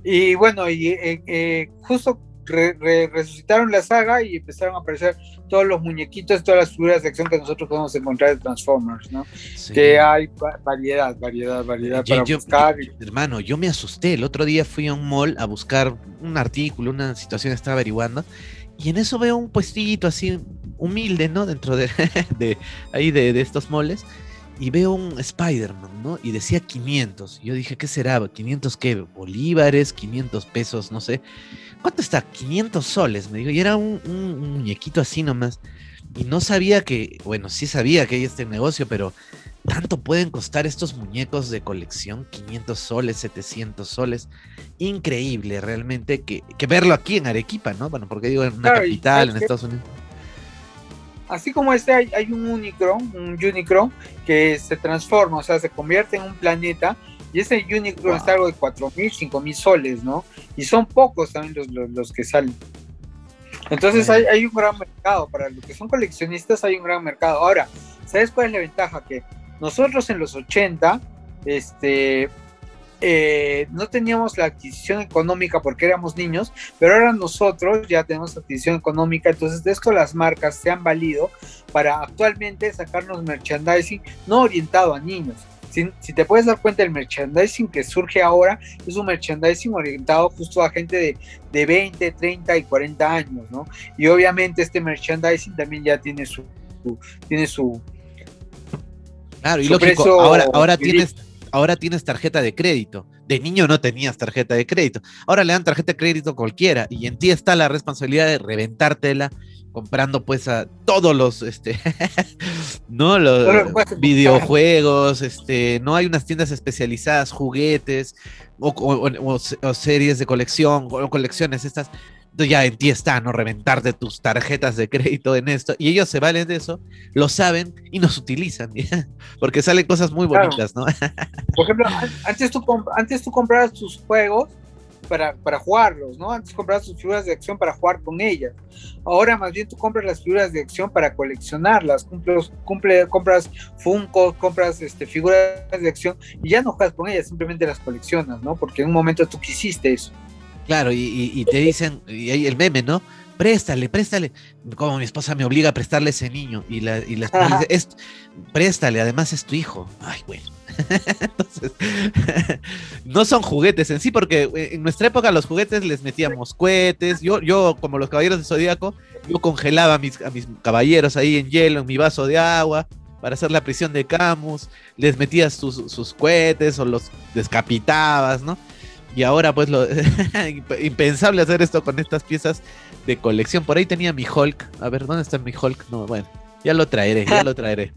Y bueno, y eh, eh, justo resucitaron la saga y empezaron a aparecer todos los muñequitos, todas las figuras de acción que nosotros podemos encontrar de Transformers, ¿no? Que hay variedad, variedad, variedad para buscar. hermano, yo me asusté. El otro día fui a un mall a buscar un artículo, una situación que estaba averiguando, y en eso veo un puestito así humilde, ¿no? Dentro de, de ahí de, de estos moles y veo un Spider-Man, ¿no? Y decía 500. yo dije, ¿qué será? ¿500 qué? ¿Bolívares? ¿500 pesos? No sé. ¿Cuánto está? 500 soles, me dijo. Y era un, muñequito así nomás. Y no sabía que, bueno, sí sabía que hay este negocio, pero tanto pueden costar estos muñecos de colección, 500 soles, 700 soles. Increíble realmente que, que verlo aquí en Arequipa, ¿no? Bueno, porque digo en una capital, en Estados Unidos así como este hay, un Unicron, un Unicron que se transforma, o sea, se convierte en un planeta y ese Unicron está algo de 4.000, 5.000 soles, ¿no? Y son pocos también los, que salen. Entonces hay, hay, un gran mercado, para los que son coleccionistas hay un gran mercado. Ahora, ¿sabes cuál es la ventaja? Que nosotros en los 80, este, eh, no teníamos la adquisición económica porque éramos niños, pero ahora nosotros ya tenemos adquisición económica, entonces de esto las marcas se han valido para actualmente sacarnos merchandising no orientado a niños. Si, te puedes dar cuenta, el merchandising que surge ahora es un merchandising orientado justo a gente de, de 20, 30 y 40 años, ¿no? Y obviamente este merchandising también ya tiene su, tiene su, Claro, y lógico, ahora, ahora tienes, ahora tienes tarjeta de crédito. De niño no tenías tarjeta de crédito. Ahora le dan tarjeta de crédito cualquiera y en ti está la responsabilidad de reventártela comprando pues a todos los este no los videojuegos este no hay unas tiendas especializadas juguetes o, o series de colección o colecciones estas ya en ti está, ¿no? Reventarte tus tarjetas de crédito en esto. Y ellos se valen de eso, lo saben y nos utilizan, porque salen cosas muy bonitas, ¿no? Por ejemplo, antes tú, antes tú comprabas tus juegos para, para jugarlos, ¿no? Antes comprabas tus figuras de acción para jugar con ellas. Ahora más bien tú compras las figuras de acción para coleccionarlas, cumples, cumple, compras Funko, compras este, figuras de acción y ya no juegas con ellas, simplemente las coleccionas, ¿no? Porque en un momento tú quisiste eso. Claro, y, te dicen, y hay el meme, ¿no? Préstale, préstale. Como mi esposa me obliga a prestarle ese niño. Y la, y la esposa dice, préstale, además es tu hijo. Ay, bueno. Entonces, no son juguetes en sí, porque eh, en nuestra época los juguetes les metíamos cohetes. Yo, yo como los caballeros de Zodíaco, yo congelaba a mis, caballeros ahí en hielo, en mi vaso de agua, para hacer la prisión de Camus. Les metías sus, sus cohetes o los descapitabas, ¿no? Y ahora, pues, lo impensable hacer esto con estas piezas de colección. Por ahí tenía mi Hulk. A ver, ¿dónde está mi Hulk? No, bueno, ya lo traeré, ya lo traeré.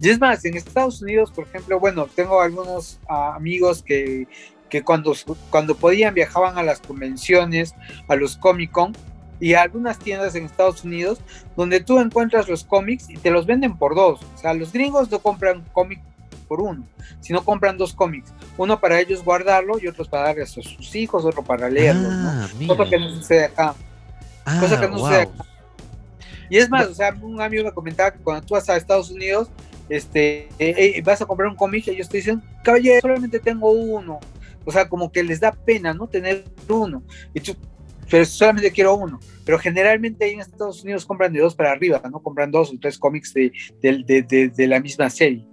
Y es más, en Estados Unidos, por ejemplo, bueno, tengo algunos ah, amigos que, que cuando, cuando podían viajaban a las convenciones, a los Comic Con y a algunas tiendas en Estados Unidos donde tú encuentras los cómics y te los venden por dos. O sea, los gringos no compran cómics por uno, sino compran dos cómics, uno para ellos guardarlo y otro para darles a sus hijos, otro para leerlo, ah, Cosa que no sucede acá. Cosa que no sucede acá. Y es más, o sea, un amigo me comentaba que cuando tú vas a Estados Unidos, este, eh, eh, vas a comprar un cómic y ellos te dicen, caballero, solamente tengo uno. O sea, como que les da pena, ¿no? Tener uno. Y tú, pero solamente quiero uno. Pero generalmente ahí en Estados Unidos compran de dos para arriba, ¿no? Compran dos o tres cómics de, de, la misma serie.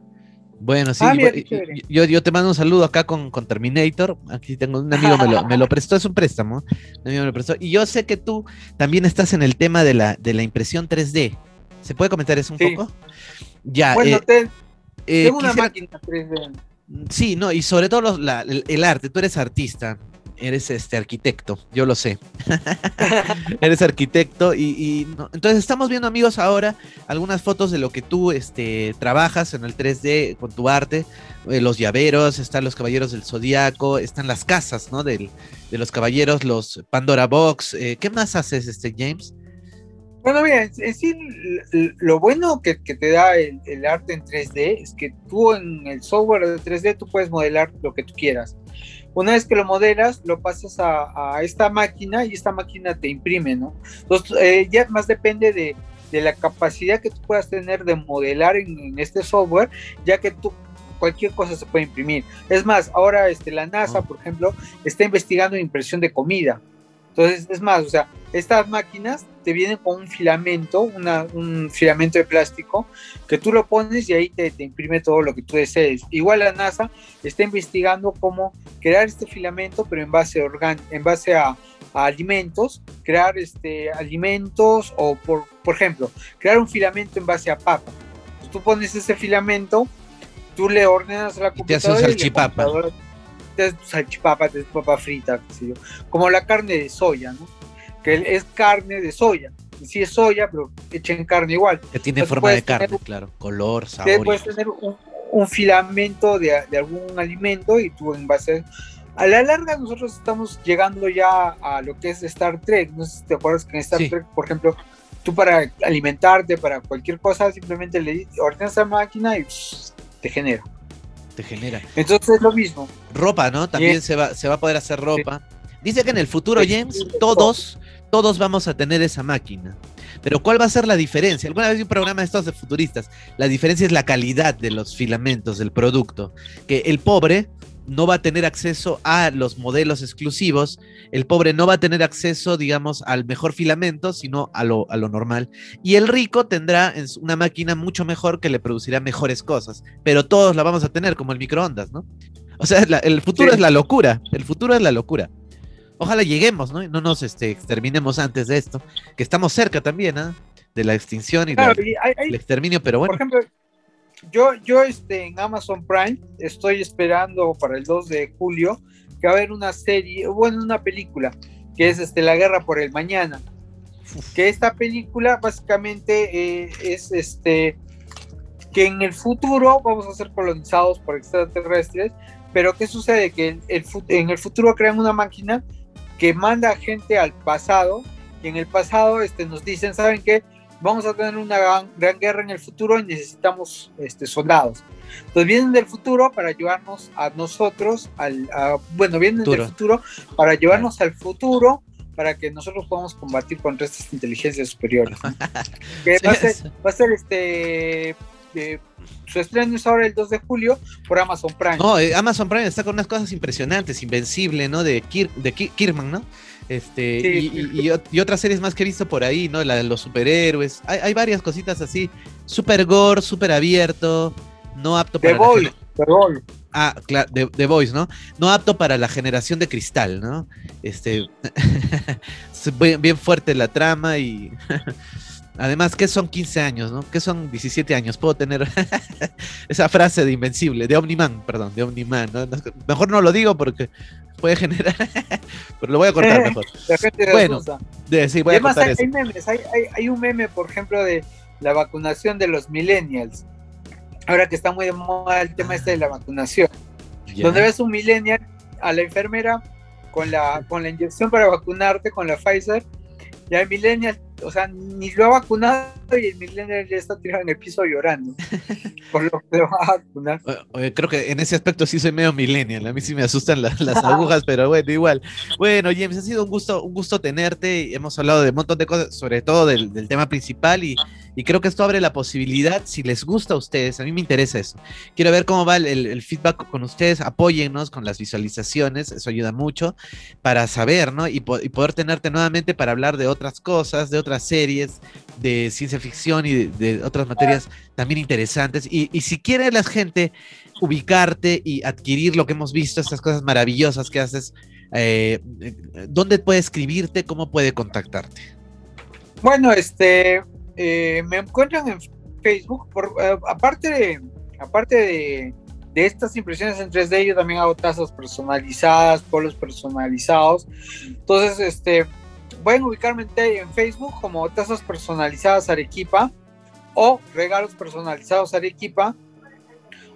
Bueno, sí, ah, yo, yo, te mando un saludo acá con, con Terminator. Aquí tengo un amigo, me lo, me lo, prestó, es un préstamo. Un amigo me lo prestó. Y yo sé que tú también estás en el tema de la, de la impresión 3D. ¿Se puede comentar eso un poco? Ya. Bueno, eh, eh, tengo una máquina 3D. Sí, no, y sobre todo el, arte, tú eres artista, eres este arquitecto, yo lo sé. eres arquitecto y, entonces estamos viendo amigos ahora algunas fotos de lo que tú este, trabajas en el 3D con tu arte, eh, los llaveros, están los caballeros del zodiaco, están las casas, ¿no? de los caballeros, los Pandora Box. ¿Qué más haces, este James? Bueno, mira, es sí, lo bueno que, te da el, arte en 3D es que tú en el software de 3D tú puedes modelar lo que tú quieras. Una vez que lo modelas, lo pasas a, esta máquina y esta máquina te imprime, ¿no? Entonces, eh, ya más depende de, la capacidad que tú puedas tener de modelar en, este software, ya que tú cualquier cosa se puede imprimir. Es más, ahora este, la NASA, por ejemplo, está investigando impresión de comida. Entonces, es más, o sea, estas máquinas te vienen con un filamento, un filamento de plástico, que tú lo pones y ahí te, imprime todo lo que tú desees. Igual la NASA está investigando cómo crear este filamento, pero en base, a, en base a, alimentos, crear este, alimentos o, por, por ejemplo, crear un filamento en base a papa. tú pones ese filamento, tú le ordenas a la computadora. Y te salchipapa. Te salchipapa, te papa frita, como la carne de soya, ¿no? que es carne de soya. Sí es soya, pero echen carne igual. Que tiene forma de carne, claro, color, sabor. Puedes tener un, filamento de, algún alimento y tú en base a la larga nosotros estamos llegando ya a lo que es Star Trek. No sé si te acuerdas que en Star Trek, por ejemplo, tú para alimentarte, para cualquier cosa, simplemente le ordenas a la máquina y te genera. Te genera. Entonces es lo mismo. Ropa, ¿no? También se, va, se va a poder hacer ropa. Dice que en el futuro, James, todos, todos vamos a tener esa máquina. Pero ¿cuál va a ser la diferencia? Alguna vez vi un programa de estos de futuristas. La diferencia es la calidad de los filamentos, del producto. Que el pobre no va a tener acceso a los modelos exclusivos, el pobre no va a tener acceso, digamos, al mejor filamento, sino a lo, a lo normal. Y el rico tendrá una máquina mucho mejor que le producirá mejores cosas, pero todos la vamos a tener, como el microondas, ¿no? O sea, el futuro es la locura, el futuro es la locura. Ojalá lleguemos, ¿no? Y no nos este, exterminemos antes de esto, que estamos cerca también, ¿ah? De la extinción y, el exterminio, pero bueno. Por ejemplo, yo, yo este, en Amazon Prime estoy esperando para el 2 de julio que va a haber una serie, bueno, una película, que es este, La Guerra por el Mañana. Que esta película básicamente eh, es este que en el futuro vamos a ser colonizados por extraterrestres, pero ¿qué sucede? Que el, en el futuro crean una máquina que manda gente al pasado y en el pasado este, nos dicen, ¿saben qué? Vamos a tener una gran, guerra en el futuro y necesitamos este, soldados. Entonces vienen del futuro para llevarnos a nosotros, al, bueno, vienen del futuro para llevarnos al futuro para que nosotros podamos combatir contra estas inteligencias superiores. que va, a ser, este su estreno es ahora el 2 de julio por Amazon Prime. No, eh, Amazon Prime está con unas cosas impresionantes, Invencible, ¿no? De, de Kirman, ¿no? Este, y, otras series más que he visto por ahí, ¿no? La de los superhéroes. Hay, varias cositas así. Super gore, super abierto, no apto para. The Voice, The Voice. Ah, claro, The, Voice, ¿no? No apto para la generación de cristal, ¿no? Este. bien fuerte la trama y. Además, ¿qué son 15 años, no? ¿Qué son 17 años? Puedo tener esa frase de Invencible, de Omniman, perdón, de Omniman, ¿no? Mejor no lo digo porque puede generar, pero lo voy a cortar mejor. La gente bueno, de, sí, voy Además, a hay, hay, memes, hay, hay, un meme, por ejemplo, de la vacunación de los millennials. Ahora que está muy de moda el tema este de la vacunación. Donde ves un millennial a la enfermera con la, con la inyección para vacunarte con la Pfizer y al millennial o sea, ni lo ha vacunado y el millennial ya está tirado en el piso llorando por lo que lo va a vacunar. creo que en ese aspecto sí soy medio millennial, a mí sí me asustan las, agujas, pero bueno, igual. Bueno, James, ha sido un gusto, un gusto tenerte, hemos hablado de un montón de cosas, sobre todo del, del tema principal y y creo que esto abre la posibilidad, si les gusta a ustedes, a mí me interesa eso. Quiero ver cómo va el, feedback con ustedes, apóyennos con las visualizaciones, eso ayuda mucho para saber, ¿no? Y, poder tenerte nuevamente para hablar de otras cosas, de otras series, de ciencia ficción y de, otras materias también interesantes. Y, si quiere la gente ubicarte y adquirir lo que hemos visto, estas cosas maravillosas que haces, eh, ¿dónde puede escribirte? ¿Cómo puede contactarte? Bueno, este, eh, me encuentran en Facebook, eh, aparte de, aparte de, estas impresiones en 3D, yo también hago tazas personalizadas, polos personalizados. Entonces, este, pueden ubicarme en, Facebook como tazas personalizadas Arequipa o regalos personalizados Arequipa.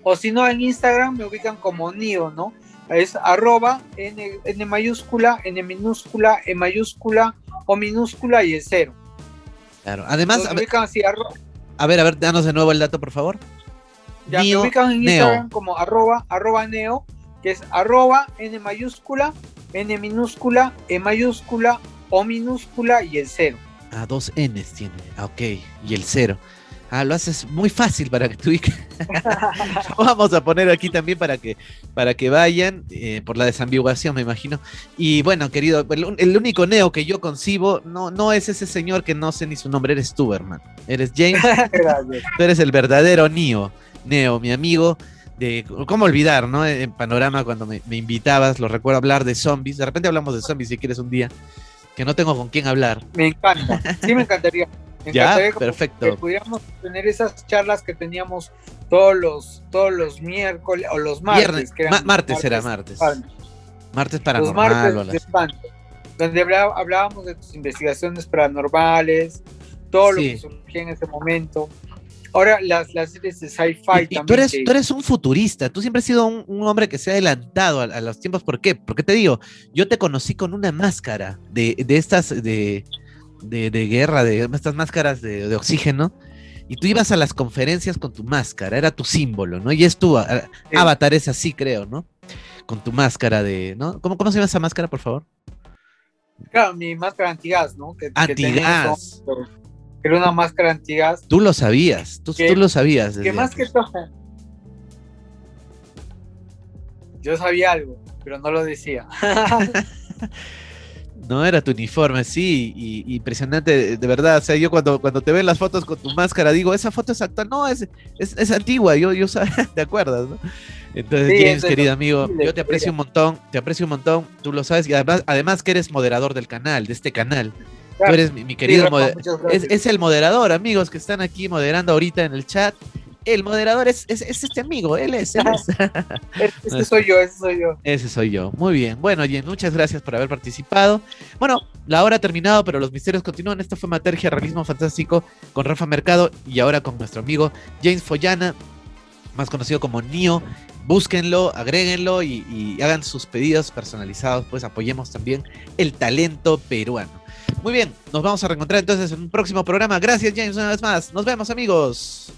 O si no, en Instagram me ubican como NIO, ¿no? Es arroba N, N mayúscula, N minúscula, E mayúscula, O minúscula y el cero. Claro. Además, a ver, a ver, a ver, danos de nuevo el dato, por favor. Ya me ubican en Instagram como arroba, arroba neo, que es arroba n mayúscula, n minúscula, e mayúscula, o minúscula y el cero. Ah, dos n's tiene. Ah, ok. Y el cero. Ah, lo haces muy fácil para que tú Vamos a poner aquí también para que, para que vayan, eh, por la desambiguación, me imagino. Y bueno, querido, el, único Neo que yo concibo no, no es ese señor que no sé ni su nombre, eres tú, hermano. Eres James. tú eres el verdadero Neo, Neo, mi amigo. De, ¿Cómo olvidar, no? En Panorama, cuando me, me invitabas, lo recuerdo hablar de zombies. De repente hablamos de zombies si quieres un día, que no tengo con quién hablar. Me encanta, sí me encantaría. Ya, perfecto. Que pudiéramos tener esas charlas que teníamos todos los, todos los miércoles o los martes. martes, era martes. Martes paranormal. Los martes donde hablábamos de tus investigaciones paranormales, todo lo que surgía en ese momento. Ahora las, las series de sci-fi también. Tú eres, tú eres un futurista, tú siempre has sido un, hombre que se ha adelantado a, los tiempos. ¿Por qué? Porque te digo, yo te conocí con una máscara de, de estas, de, de, guerra, de estas máscaras de, oxígeno, y tú ibas a las conferencias con tu máscara, era tu símbolo, ¿no? Y es tu avatar, es así, creo, ¿no? Con tu máscara de, ¿no? ¿Cómo, cómo se llama esa máscara, por favor? Claro, mi máscara antigas, ¿no? Que, antigas. era una máscara antigas. Tú lo sabías, tú, tú lo sabías. Que más que todo. Yo sabía algo, pero no lo decía. No era tu uniforme, sí, y, impresionante, de verdad. O sea, yo cuando, cuando te ven las fotos con tu máscara, digo, esa foto es actual, no, es, es, antigua, yo, yo ¿te acuerdas? ¿no? Entonces, James, querido amigo, yo te aprecio un montón, te aprecio un montón, tú lo sabes, y además, además que eres moderador del canal, de este canal. tú eres mi, querido, es, es el moderador, amigos, que están aquí moderando ahorita en el chat el moderador es, este amigo, él es. Él ese soy yo, ese soy yo. Ese soy yo. Muy bien. Bueno, Jen, muchas gracias por haber participado. Bueno, la hora ha terminado, pero los misterios continúan. Esto fue Matergia Realismo Fantástico con Rafa Mercado y ahora con nuestro amigo James Follana, más conocido como Nio. Búsquenlo, agréguenlo y, y hagan sus pedidos personalizados, pues apoyemos también el talento peruano. Muy bien, nos vamos a reencontrar entonces en un próximo programa. Gracias, James, una vez más. Nos vemos, amigos.